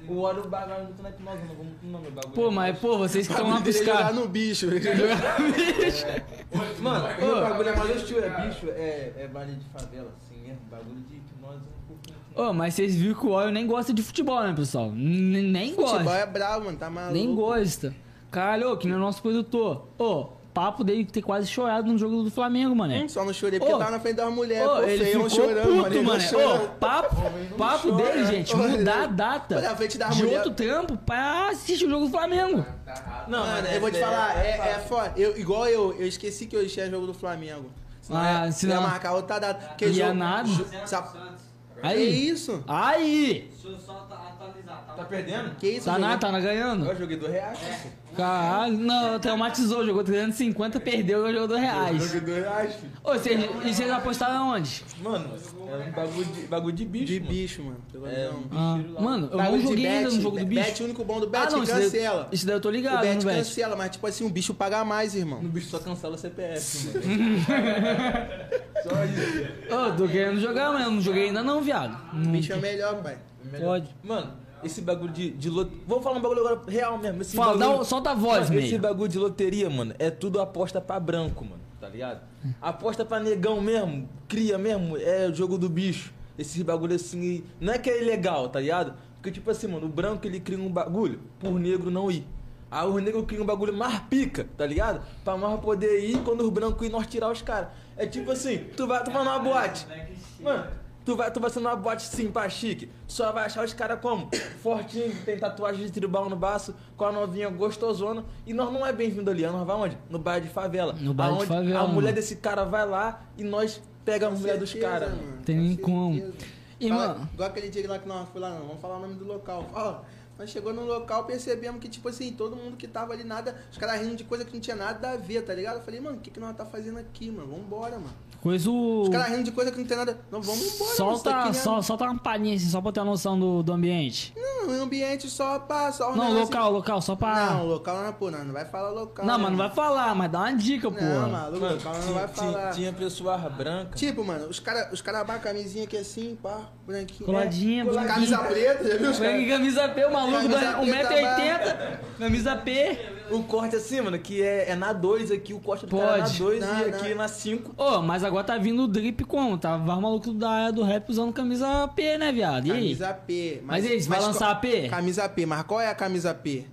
O óleo bagulho não tá na hipnose, não. Vamos no meu bagulho. Pô, mas, pô, vocês que estão lá Ele jogar buscar. no bicho. Mano, o meu bagulho é mais hostil, é bicho, é, é baile de favela, assim mesmo. Bagulho de hipnose um pouquinho. Ô, mas vocês viram que o Óleo nem gosta de futebol, né, pessoal? N- nem Futebol gosta. é bravo, mano, tá maluco. Nem gosta. Caralho, que nem o nosso produtor. Ô, papo dele ter quase chorado no jogo do Flamengo, mané. Só não chorei porque Ô, tava na frente das mulheres, pô, ele ficou chorando, puto. Ô, papo, papo chora. dele, gente, Ô, mudar a data Olha, na frente da de mulher- outro trampo pra assistir o jogo do Flamengo. Não, Mano, eu vou te é- falar, é- é, é foda. Eu, igual eu, eu esqueci que hoje tinha jogo do Flamengo. Senão Ah, ia, senão- ia marcar outra data. Porque Ia jogo- nada. jo- sabe- Que Aí, isso? aí, Deixa eu só atu- atualizar, tá? Tá perdendo? Que isso, tá jogo? na, tá na ganhando. Eu joguei do reais. Caralho, não, traumatizou, jogou 350, perdeu e jogou 2 reais. Joguei do reais, filho. Ô, vocês, e vocês apostaram onde? Mano, é um bagulho de, bagulho de bicho, De mano. bicho, mano. É, visão? Ah, mano, eu Bagulho não joguei ainda bet, no jogo do bet, bicho. o único bom do bet ah, não, isso cancela. daí, isso daí eu tô o ligado bet no bet. cancela, mas tipo assim, o bicho paga mais, irmão. No bicho só cancela o CPF, mano. só isso. Ô, tô querendo jogar, mas eu não joguei ainda não, viado. O Não bicho é melhor, pai. pode. Mano, esse bagulho de, de lot... Vou falar um bagulho agora real mesmo. Esse Fala, dá bagulho... o- solta a voz, Mano, Esse bagulho de loteria, mano, é tudo aposta pra branco, mano. Tá ligado? Aposta pra negão mesmo, cria mesmo, é o jogo do bicho. Esse bagulho assim, não é que é ilegal, tá ligado? Porque tipo assim, mano, o branco ele cria um bagulho por negro não ir. Aí os negros criam um bagulho mais pica, tá ligado? Pra nós poder ir quando os brancos ir nós tirar os caras. É tipo assim, tu vai, tu vai numa boate. Mano, tu vai, tu vai ser numa boate sim, pá, chique. Só vai achar os caras como? Fortinho, que tem tatuagem de tribal no baço, com a novinha gostosona. E nós não é bem-vindo ali, nós vai onde? No bairro de favela. No bairro de favela, A mulher mano. desse cara vai lá e nós pega a mulher dos Certeza, caras, mano. mano. Tem Com como. certeza. E, Fala- mano, Igual aquele dia lá que nós fomos lá, não, vamos falar o nome do local. Fala. Nós chegou no local, percebemos que, tipo assim, todo mundo que tava ali, nada. Os caras rindo de coisa que não tinha nada a ver, tá ligado? Eu falei, mano, o que, que nós tá fazendo aqui, mano? Vambora, mano. coisa o. Os caras rindo de coisa que não tem nada. Não, vamos embora, mano. Isso Solta, daqui não é- sol- solta uma palhinha assim, só pra ter uma noção do, do ambiente. Não, ambiente só pra. Só Não, negócio- local, local, só pra. Não, local não, pô, não, não vai falar local. Não, né, mas não vai falar, mas dá uma dica, pô. Não, maluco, Mano, local não vai tinha, falar. tinha pessoas brancas. Tipo, mano, os caras os cara abacam a camisinha aqui assim, pá, branquinho. Coladinha, é, branquinha. Camisa preta, já viu os Vem caras? camisa P, o maluco, da- preta, 1,80m, camisa P. O corte assim, mano, que é, é na 2 aqui, o corte do cara é na Pode. 2 Não, e aqui na 5. Ô, mas agora tá vindo o drip como? Tá vários malucos da, do rap usando camisa P, né, viado? E aí? Camisa P. Mas e aí, você vai lançar a P? Camisa P, mas qual é a camisa P?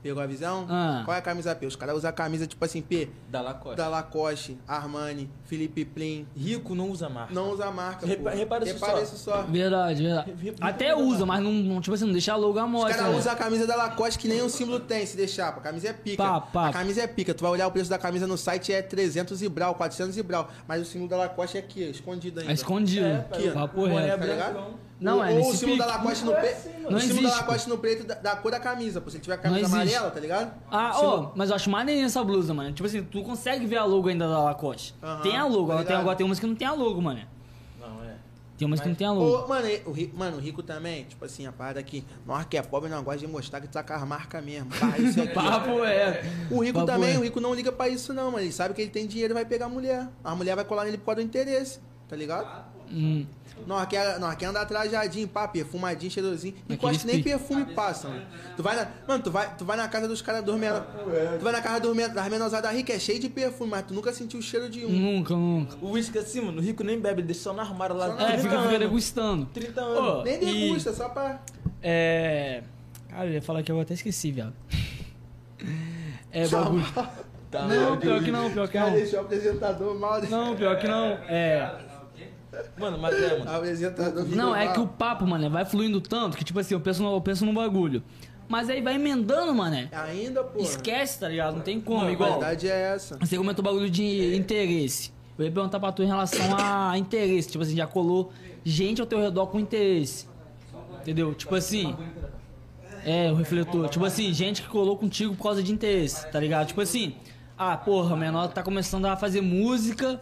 Pegou a visão? Ah. Qual é a camisa P? Os caras usam a camisa tipo assim, P, Da Lacoste. da Lacoste, Armani, Felipe Plin. Rico não usa marca. Não usa a marca, Repa- repara isso Repara só. isso só. Verdade, verdade. Re- Até usa, mas não, tipo assim, não deixa a logo à Os mostra. caras né? usam a camisa da Lacoste que nem o símbolo tem, se deixar. A camisa é pica. Pá, pá. A camisa é pica. Tu vai olhar o preço da camisa no site é 300 e brau, 400 e brau. Mas o símbolo da Lacoste é aqui, escondido ainda. É escondido. Aqui, ó. Papo reto. Tá ligado? Brancão. Não, ou, é ou nesse o símbolo da. Lacoste no peito. Não o símbolo da existe, Lacoste no preto da, da cor da camisa. Pô. Se tiver a camisa Não existe. amarela, tá ligado? Ah, Símbolo- ó, mas eu acho maneiro essa blusa, mano. Tipo assim, tu consegue ver a logo ainda da Lacoste. Aham, tem a logo, tá agora tem, agora tem umas que não tem a logo, mano. Não, é. Tem umas que não tem a logo. Ô, mano, o rico, mano, o rico também, tipo assim, a parada aqui, nós que é pobre não gosta de mostrar que tu tá com as marcas mesmo. Pá, isso aqui. Papo é. O rico Papo também, é. o rico não liga pra isso não, mano. Ele sabe que ele tem dinheiro e vai pegar a mulher. A mulher vai colar nele por causa do interesse, tá ligado? Hum. Nós quer, nós quer andar trajadinho, pá, perfumadinho, cheirosinho. E quase nem pique. perfume passa, mano. Tu vai na, mano, tu vai, tu vai na casa dos caras dos menores. Tu vai na casa dos men- das menosadas ricas, é cheio de perfume, mas tu nunca sentiu o cheiro de um. Nunca, nunca. O uísque assim, mano, o rico nem bebe, deixa só no armário lá. Só É, 30 fica, fica degustando. 30 anos. Ô, Nem e- degusta, só pra. É. Cara, eu ia falar que eu até esqueci, viado. É bagulho. Tá, Não, pior que não, pior que não. apresentador mal. Não, pior que não. É. Mano, mas é, O mano. apresentador ficou Não, é que o papo, mano, vai fluindo tanto que, tipo assim, eu penso no, eu penso no bagulho. Mas aí vai emendando, mané. Ainda, pô. Esquece, tá ligado? Não tem como. A igual. verdade é essa. Você comentou bagulho de interesse. Eu ia perguntar pra tu em relação a interesse. Tipo assim, já colou gente ao teu redor com interesse. Entendeu? Tipo assim. É, o refletor. Tipo assim, gente que colou contigo por causa de interesse, tá ligado? Tipo assim, ah, porra, o menor tá começando a fazer música,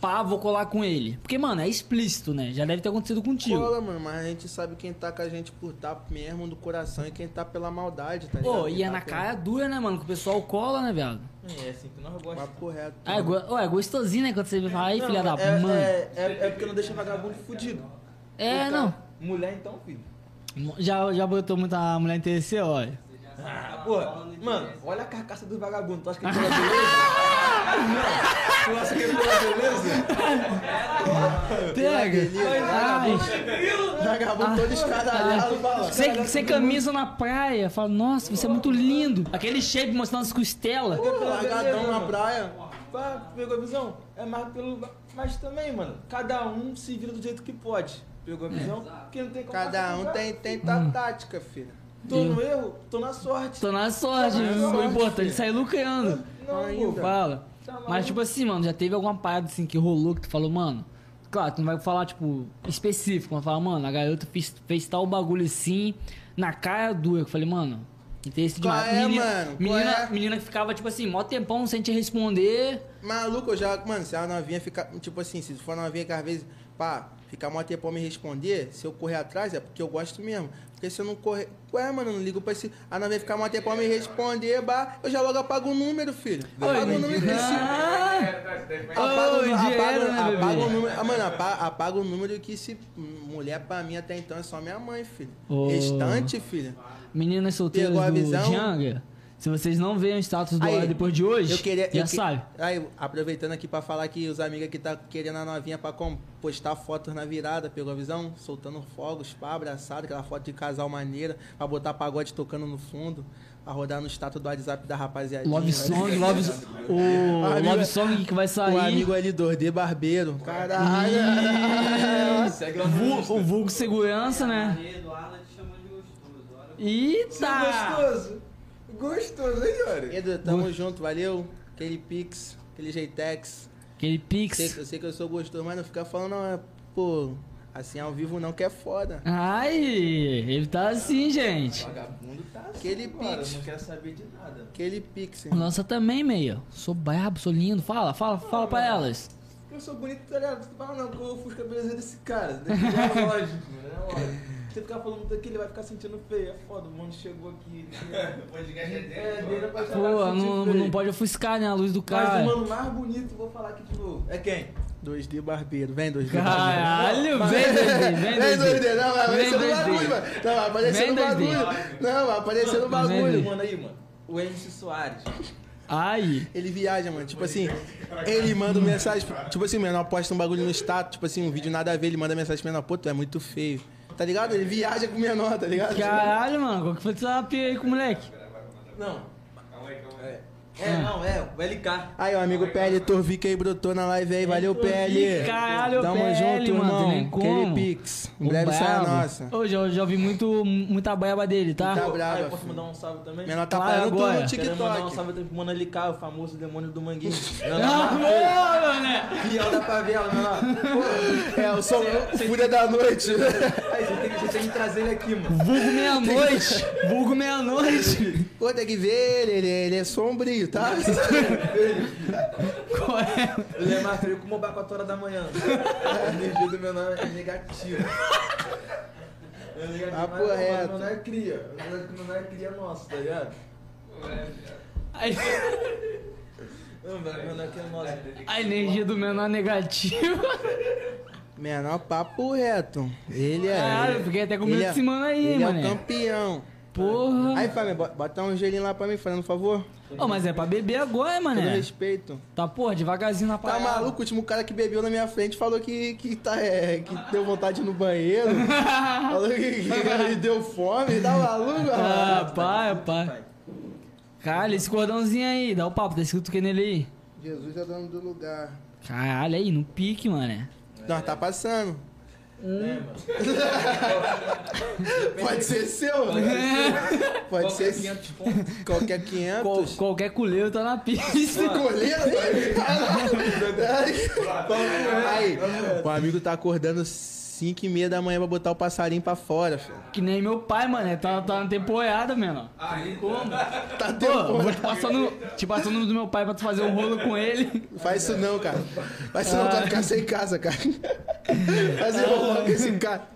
pá, vou colar com ele. Porque, mano, é explícito, né? Já deve ter acontecido contigo. Cola, mano, mas a gente sabe quem tá com a gente por tá mesmo do coração e quem tá pela maldade, tá ligado? Pô, e é tá na pela- cara dura, né, mano? Que o pessoal cola, né, viado? É assim que nós gostamos. Papo reto. Ah, é, go- ó, é gostosinho, né? Quando você fala, ai, filha da é, mãe. É, é, é porque não deixa vagabundo fudido. É, não. Mulher então, filho. Já, já botou muita mulher interesseira, olha. Ah, porra, mano, olha a carcaça dos vagabundos. Tu acha que é pela beleza? tu acha que é pela beleza? Pega. Vagabundo todo escaralhado, fala. sem, sem camisa na praia. Fala, nossa, você é muito lindo. Aquele shape mostrando as costelas. Largadão na praia. Pegou a visão? É mais pelo. Mas também, mano, cada um se vira do jeito que pode. Pegou a visão? Porque não tem como Cada um tem, tem tua tática, filho. Tô no erro, tô na sorte. Tô na sorte, Tô na o sorte, importante é sair lucrando. Não, Ainda. Fala. Tá. Mas, tipo assim, mano, já teve alguma parada assim que rolou que tu falou, mano. Claro, tu não vai falar, tipo, específico, mas fala, mano, a garota fez, fez tal bagulho assim, na cara dura. Eu falei, mano, Qual demais. é, menina, mano? Menina, é? menina que ficava, tipo assim, mó tempão sem te responder. Maluco, eu já, mano, se a novinha ficar, tipo assim, se for novinha que às vezes, pá, ficar mó tempo pra me responder, se eu correr atrás é porque eu gosto mesmo. Porque se eu não correr, ué, mano, eu não ligo pra esse, a novinha ficar mó tempo pra me responder, bah, eu já logo apago o número, filho. Apago o número desse. Ah, Apaga, Oi, o- número. Ah, mano, apaga, o número que se. Mulher pra mim até então é só minha mãe, filho. Restante, filho. meninas solteiras do? Django, se vocês não veem o status do Aí, depois de hoje, Eu queria. já eu que- sabe. Aí, aproveitando aqui pra falar que os amigos que tá querendo a novinha pra como? postar fotos na virada, pegou a visão? Soltando fogos, pá, abraçado, aquela foto de casal maneira, pra botar pagode tocando no fundo, pra rodar no status do WhatsApp da rapaziada. Love Song, Love, o Amigo- Love Song que vai sair. O amigo ali, 2D Barbeiro. Caralho! Vu- o vulgo segurança, né? Te chamou de gostoso. O! Gostoso. Hein, cara? Edu, tamo junto, valeu. Aquele Pix, aquele Jeitex. Aquele Sei, pix. eu sei que eu sou gostoso, mas não fica falando, não, é, pô, assim ao vivo não que é foda. Ai, ele tá assim, gente. Vagabundo tá assim, Aquele cara, pix. Não quero saber de nada. Aquele Pix. hein? O nossa também, meio. Sou brabo, sou lindo. Fala, fala, fala pra elas. Eu sou bonito, tá ligado? Tu fala, não, que eu ofusco a beleza desse cara. É lógico? É lógico. Se ficar falando muito aqui, ele vai ficar sentindo feio. É foda, o mano chegou aqui. Ele... O podcast é dele. É, dele Pô, sentindo não, feio. não pode ofuscar, né? A luz do Mas o cara. mano mais bonito, vou falar aqui de novo. É quem? 2D Barbeiro, vem 2D Caralho, Barbeiro. vem 2D, vem Vem 2D. 2D, não, vai aparecer no Vem 2D. bagulho, mano. Não, vai aparecer Vem no 2D. bagulho. Não, vai aparecer no bagulho. 2D. Mano aí, mano. O MC Soares. Ai. Ele viaja, mano. Tipo assim, ele manda mensagem. Tipo assim, menor posta um bagulho no status, tipo assim, um vídeo nada a ver, ele manda mensagem pro menor, pô, tu é muito feio. Tá ligado? Ele viaja com o menor, tá ligado? Caralho, mano. Qual que foi essa pia aí com o moleque? Não. É, não, é. O LK. Aí, ó, amigo PL Torvic aí brotou na live aí. Valeu, PL. Caralho, Tamo PL, junto, mano, irmão. tem nem como. Aquele Pix. Em O breve sai a brabo. nossa. Ô, já, já ouvi muito, muita braba dele, tá? Tá aí, posso filho. mandar um salve também? Menor tá Claro, parando tudo agora. no Quero mandar um TikTok. salve também pro Mano LK, o famoso demônio do Manguinho. Ah, boa, né? Crial da favela, menor. Pô, É, eu sou o Fúria da Noite. aí você tem, que- trazer ele aqui, mano. Vulgo meia-noite. Vulgo meia-noite. Pô, tem que ver ele, ele, ele é sombrio, tá? Qual é? Ele é mais frio que o Mobá 4 horas da manhã. A energia do meu nome é negativa. É mas- mas reto. Meu nome é cria. Meu nome é cria nosso, tá ligado? Aí, Não, meu nome é cria nosso. a energia do menor negativa. Menor papo reto. Ele é. Caralho, eu fiquei até com medo é- desse mano aí, Ele é o campeão. Porra. Aí, Fábio, bota- um gelinho lá pra mim, fazendo um favor. Ô, mas é pra beber agora, Todo mané. respeito. Tá, porra, devagarzinho na Tá parada. maluco? O último cara que bebeu na minha frente falou que, que, tá, é, que deu vontade de ir no banheiro. falou que, que deu fome. Tá maluco? Ah, pai, pai. Caralho, esse cordãozinho aí, dá o papo, tá escrito o que nele aí? Jesus é dono do lugar. Caralho, aí, no pique, mané. Nós tá passando. É, mano. Pode ser seu. Pode ser 500 pontos. qualquer Qual- 500. qualquer culeiro tá na pista. Colheiro? Aí, o amigo tá acordando 5 e meia da manhã pra botar o passarinho pra fora, filho. Que nem meu pai, mané. Tá, tá na temporada, menor. Como? Tá Pô, tempo. vou te passar, no, te passar o número do meu pai pra tu fazer um rolo com ele. Faz isso não, cara. Faz isso não, tu vai ficar sem casa, cara. Faz isso não com esse cara.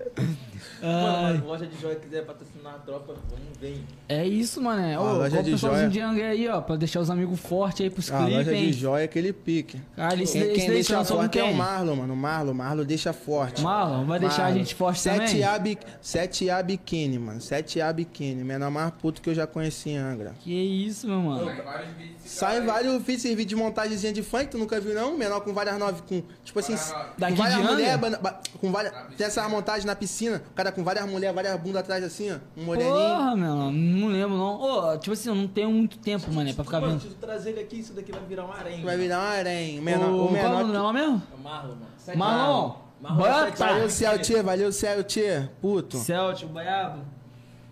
Mano, Ai. mas loja de joia quiser patrocinar a tropa, vamos ver. É isso, mané. A Ô, loja de joia. de Angra aí, ó, pra deixar os amigos fortes aí pros A clipes, loja de joia é aquele pique. Cara, esse, Quem, quem deixa forte é o? Marlon, mano. O Marlon, o Marlon deixa forte. Marlon, vai deixar a gente forte também? 7A, bi- 7A biquíni, mano. 7A biquíni. Menor mais puto que eu já conheci em Angra. Que isso, meu mano. Vários vídeos Sai vários vídeos, de montagemzinha de funk, tu nunca viu não? Menor com várias nove, com, tipo assim, Daqui com várias de Angra? mulheres, com várias, tem essa montagem na piscina, cara com várias mulheres, várias bundas atrás assim, ó, um moreninho. Porra, meu, mano, não lembro não. Ô, tipo assim, eu não tenho muito tempo, mané, pra ficar Mano, vendo. se tu trazer ele aqui, isso daqui vai virar um aranha. Vai virar um harém. Menor, Ô, o menor. Qual é o nome mesmo? É o Marlon, mano. Marlon. Marlon, Bota. Valeu, tia, valeu, céu, tia, puto. Celtic, Baiabo.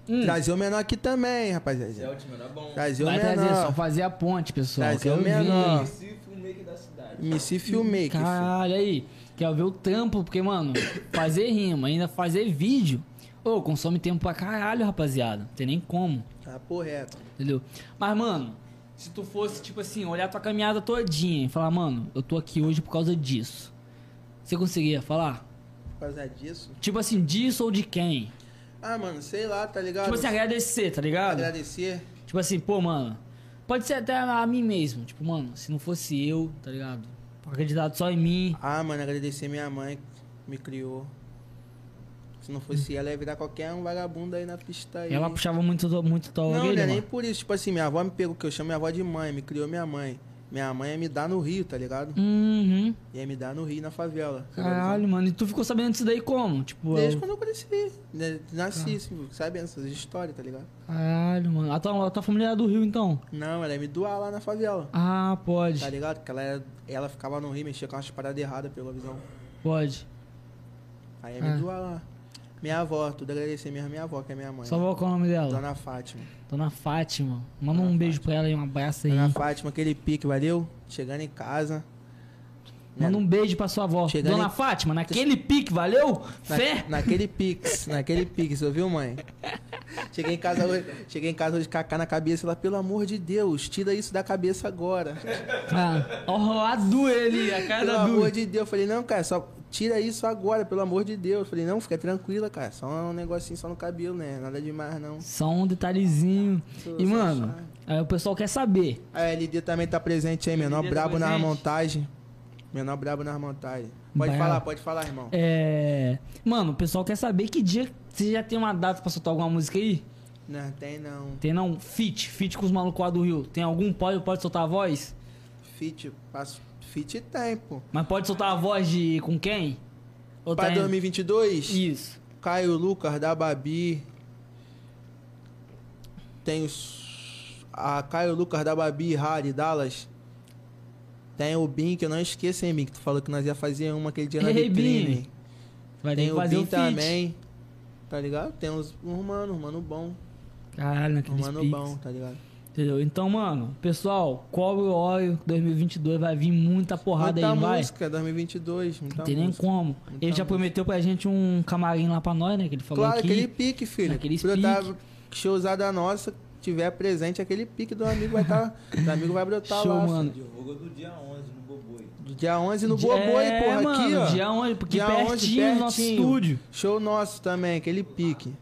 Hum, Trazer o menor aqui também, rapaziada. Celtic, mano, é bom. Trazer o vai trazer, só menor. fazer a ponte, pessoal. Trazer o menor. ver. Esse filmmaker da cidade. MC Filmmaker. filho. Caralho, aí. Quero ver o trampo, porque, mano, fazer rima, ainda fazer vídeo. Ô, consome tempo pra caralho, rapaziada. Não tem nem como. Tá porreto. Entendeu? Mas, mano, se tu fosse, tipo assim, olhar tua caminhada todinha e falar, mano, eu tô aqui hoje por causa disso. Você conseguia falar? Por causa disso. Tipo assim, disso ou de quem? Ah, mano, sei lá, tá ligado? Tipo assim, agradecer, tá ligado? Agradecer. Tipo assim, pô, mano. Pode ser até a mim mesmo. Tipo, mano, se não fosse eu, tá ligado? Acreditado só em mim. Ah, mano, agradecer minha mãe que me criou. Se não fosse ela, ia virar qualquer um vagabundo aí na pista aí. Ela puxava muito, muito tua Não, não orelha, é nem por isso. Tipo assim, minha avó me pegou, que eu chamo minha avó de mãe, me criou minha mãe. Minha mãe ia me dar no Rio, tá ligado? Uhum. Ia me dar no Rio, na favela. Caralho, mano. E tu ficou sabendo disso daí como? Tipo, Desde eu- quando eu cresci. né? Nasci, assim, sabendo essas histórias, tá ligado? Caralho, mano. A tua, a tua família era do Rio, então? Não, ela ia me doar lá na favela. Ah, pode. Tá ligado? Porque ela, era- ela ficava no Rio, mexia com umas paradas erradas pela visão. Pode. Aí ia Ah. me doar lá. Minha avó, tudo agradecer mesmo minha avó, que é minha mãe. Só vou qual é o nome dela? Dona Fátima. Dona Fátima. Manda um beijo pra ela e um abraço aí. Dona Fátima, aquele pique, valeu? Chegando em casa. Manda um beijo pra sua avó. Chegando Dona em- Fátima, naquele pique, valeu? Na- Fé? Naquele pix, naquele pix, ouviu, mãe? Cheguei em casa hoje, cheguei em casa hoje cara na cabeça, ela, pelo amor de Deus, tira isso da cabeça agora. Ah, ó, a Du ele, a cara Pelo Du. amor de Deus, eu falei, não, cara, só tira isso agora, pelo amor de Deus. Eu falei, não, fica tranquila, cara, só um negocinho só no cabelo, né? Nada demais, não. Só um detalhezinho. Sou- E, mano, aí o pessoal quer saber. A LD também tá presente aí, menor tá brabo nas presente? montagens. Menor brabo nas montagens. Pode falar, pode falar, irmão. É. Mano, o pessoal quer saber que dia. Você já tem uma data pra soltar alguma música aí? Não, tem não. Tem não? Fit, fit com os malucos lá do Rio. Tem algum? Pode, pode soltar a voz? Fit, passo, fit tem, pô. Mas pode soltar a voz de. com quem? Ou Pra tá em- 2022? Isso. Caio Lucas, da Babi. Tem os. A Caio Lucas, da Babi, Harry, Dallas. Tem o Bin, que eu não esqueço, hein, Bin, que tu falou que nós ia fazer uma aquele dia na Ei, vitrine. Bin. Vai Tem o Bin também. Tá ligado? Tem uns, uns mano, uns mano bom. Caralho, Um naqueles mano piques. bom, tá ligado? Entendeu? Então, mano, pessoal, cobre o óleo 2022 vai vir muita porrada muita aí, não vai? música, 2022, muita Não tem nem música. como. Muita ele já música. prometeu pra gente um camarim lá pra nós, né? Que ele falou Claro, aqui. aquele pique, filho. Naquele Brotar, showzada nossa, tiver presente, aquele pique do amigo vai estar. do amigo vai brotar Show, lá. mano. Divulga do dia 11 no Boboi. Do dia 11 no Boboi, é, porra, mano, aqui, ó. dia 11, porque Dia 11, pertinho do nosso pertinho. estúdio. Show nosso também, aquele pique.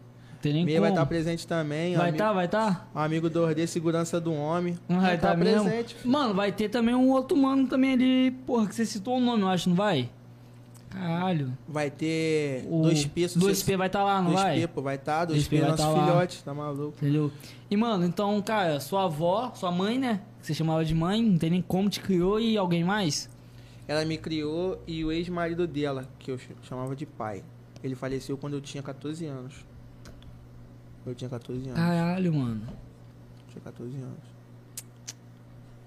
Tem nem Meia como. vai estar presente também. Vai amigo, tá, vai tá? Amigo do Ordê, segurança do homem. Vai tá, mesmo. presente. filho. Mano, vai ter também um outro mano também ali, porra, que você citou o nome, eu acho, não vai? Caralho. Vai ter O dois P. 2P vai estar lá, não dois vai? P, pô, vai estar. Dois 2P P, vai nosso tá filhote, tá maluco. Entendeu? E, mano, então, cara, sua avó, sua mãe, né? Que você chamava de mãe, não tem nem como te criou e alguém mais? Ela me criou e o ex-marido dela, que eu ch- chamava de pai. Ele faleceu quando eu tinha 14 anos. Eu tinha 14 anos. Caralho, mano. Tinha 14 anos.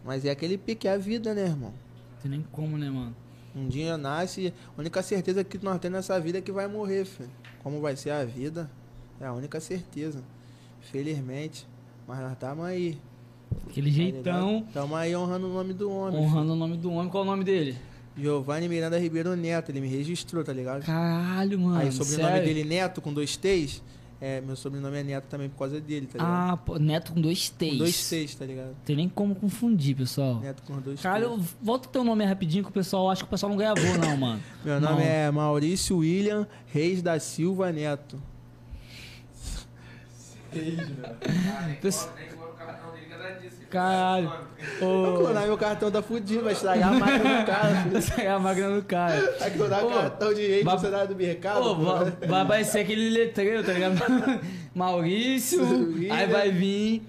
Mas é aquele pique, é a vida, né, irmão? Não tem nem como, né, mano? Um dia nasce, a única certeza que nós temos nessa vida é que vai morrer, filho. Como vai ser a vida, é a única certeza. Felizmente. Mas nós estamos aí. Aquele jeitão, Estamos aí honrando o nome do homem. honrando o nome do homem. Qual é o nome dele? filho. Giovanni Miranda Ribeiro Neto, ele me registrou, tá ligado? Caralho, mano. aí o sobrenome sério? dele Neto com dois T's. É, meu sobrenome é Neto também por causa dele, tá ligado? Ah, pô, Neto com dois T's. Com dois T's, tá ligado? Tem nem como confundir, pessoal. Neto com dois Cara, eu volta teu nome rapidinho que o pessoal acho que o pessoal não gravou, não, mano. meu nome não. é Maurício William Reis da Silva Neto. Seis, velho. disso. Caralho. Vou Ô, clonar meu cartão tá fudido, vai estragar a máquina do cara. essa é a máquina do cara. Vai clonar Ô, o cartão de rei vai- funcionário do mercado. Pô. vai, vai aparecer aquele letreiro, tá ligado? Maurício, aí vai vir.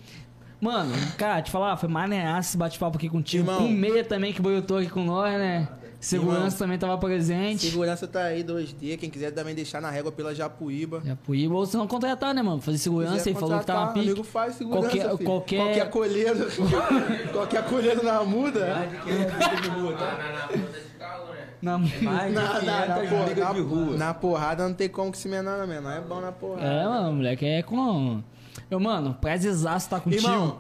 Mano, cara, te falar, foi maneiraço esse bate-papo aqui contigo. Irmão. Com Meia também, que boiou aqui com nós, né? Segurança Irmão. também tava presente. Segurança tá aí, 2D. Quem quiser também deixar na régua pela Japuíba. Japuíba, ou se não contratar, né, mano? Fazer segurança e falou que tá contratar, pique. amigo faz segurança, Qualquer- filho. qualquer- Qualquer colheiro, qualquer colheiro na muda. Na, na, na ponta de calor, né? Na... Mais de Na, na, na, 500 porra- brigas de rua. na- na porrada não tem como que se menor, não, menor. É bom na porrada. É, mano, moleque, é com. Meu, mano, prazerzaço tá contigo. Irmão,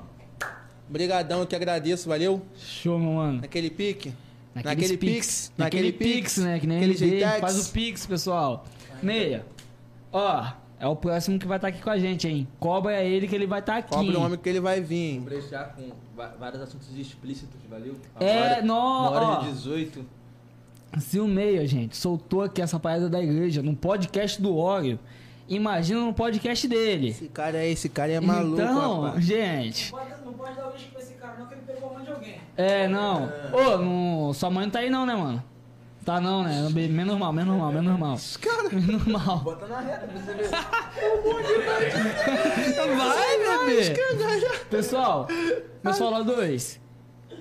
brigadão, eu que agradeço, valeu? Show, meu mano. Naquele pique? Naquele pix. Naquele pix, né? Que nem aquele. Jeitex. Faz o pix, pessoal. Meia. Ó, é o próximo que vai estar aqui com a gente, hein? Cobra ele que ele vai estar aqui. Cobre o hein? homem que ele vai vir. Vamos deixar com vários assuntos explícitos, valeu? É, Agora, nó, Na hora ó. de 18. Se o Meia, gente, soltou aqui essa parada da igreja no podcast do Óleo, imagina no podcast dele. Esse cara aí, esse cara é maluco, então, rapaz. gente. Não pode, não pode dar pra esse cara, não, que ele pegou a mãe de alguém. É, não. Ô, não, sua mãe não tá aí não, né, mano? Tá não, né? Menos normal, menos normal, menos normal. Menos normal. Bota na reta pra você ver. Vai, bebê! Pessoal, meus faladores,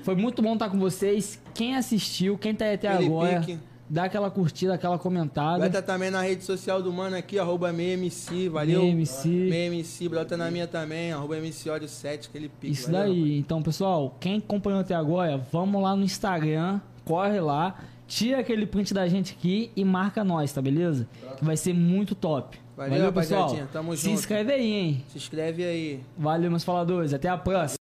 foi muito bom estar com vocês. Quem assistiu, quem tá aí até Aquele agora, pique. Dá aquela curtida, aquela comentada. Vai estar também na rede social do mano aqui, arroba MEMC, valeu? MEMC. MEMC, bota na minha também, arroba MC Ódio 7, aquele pique. Isso valeu? daí. Então, pessoal, quem acompanhou até agora, vamos lá no Instagram, corre lá, tira aquele print da gente aqui e marca nós, tá beleza? Que vai ser muito top. Valeu, pessoal. rapaziadinha, tamo Se junto. inscreve aí, hein? Se inscreve aí. Valeu, meus faladores. Até a próxima.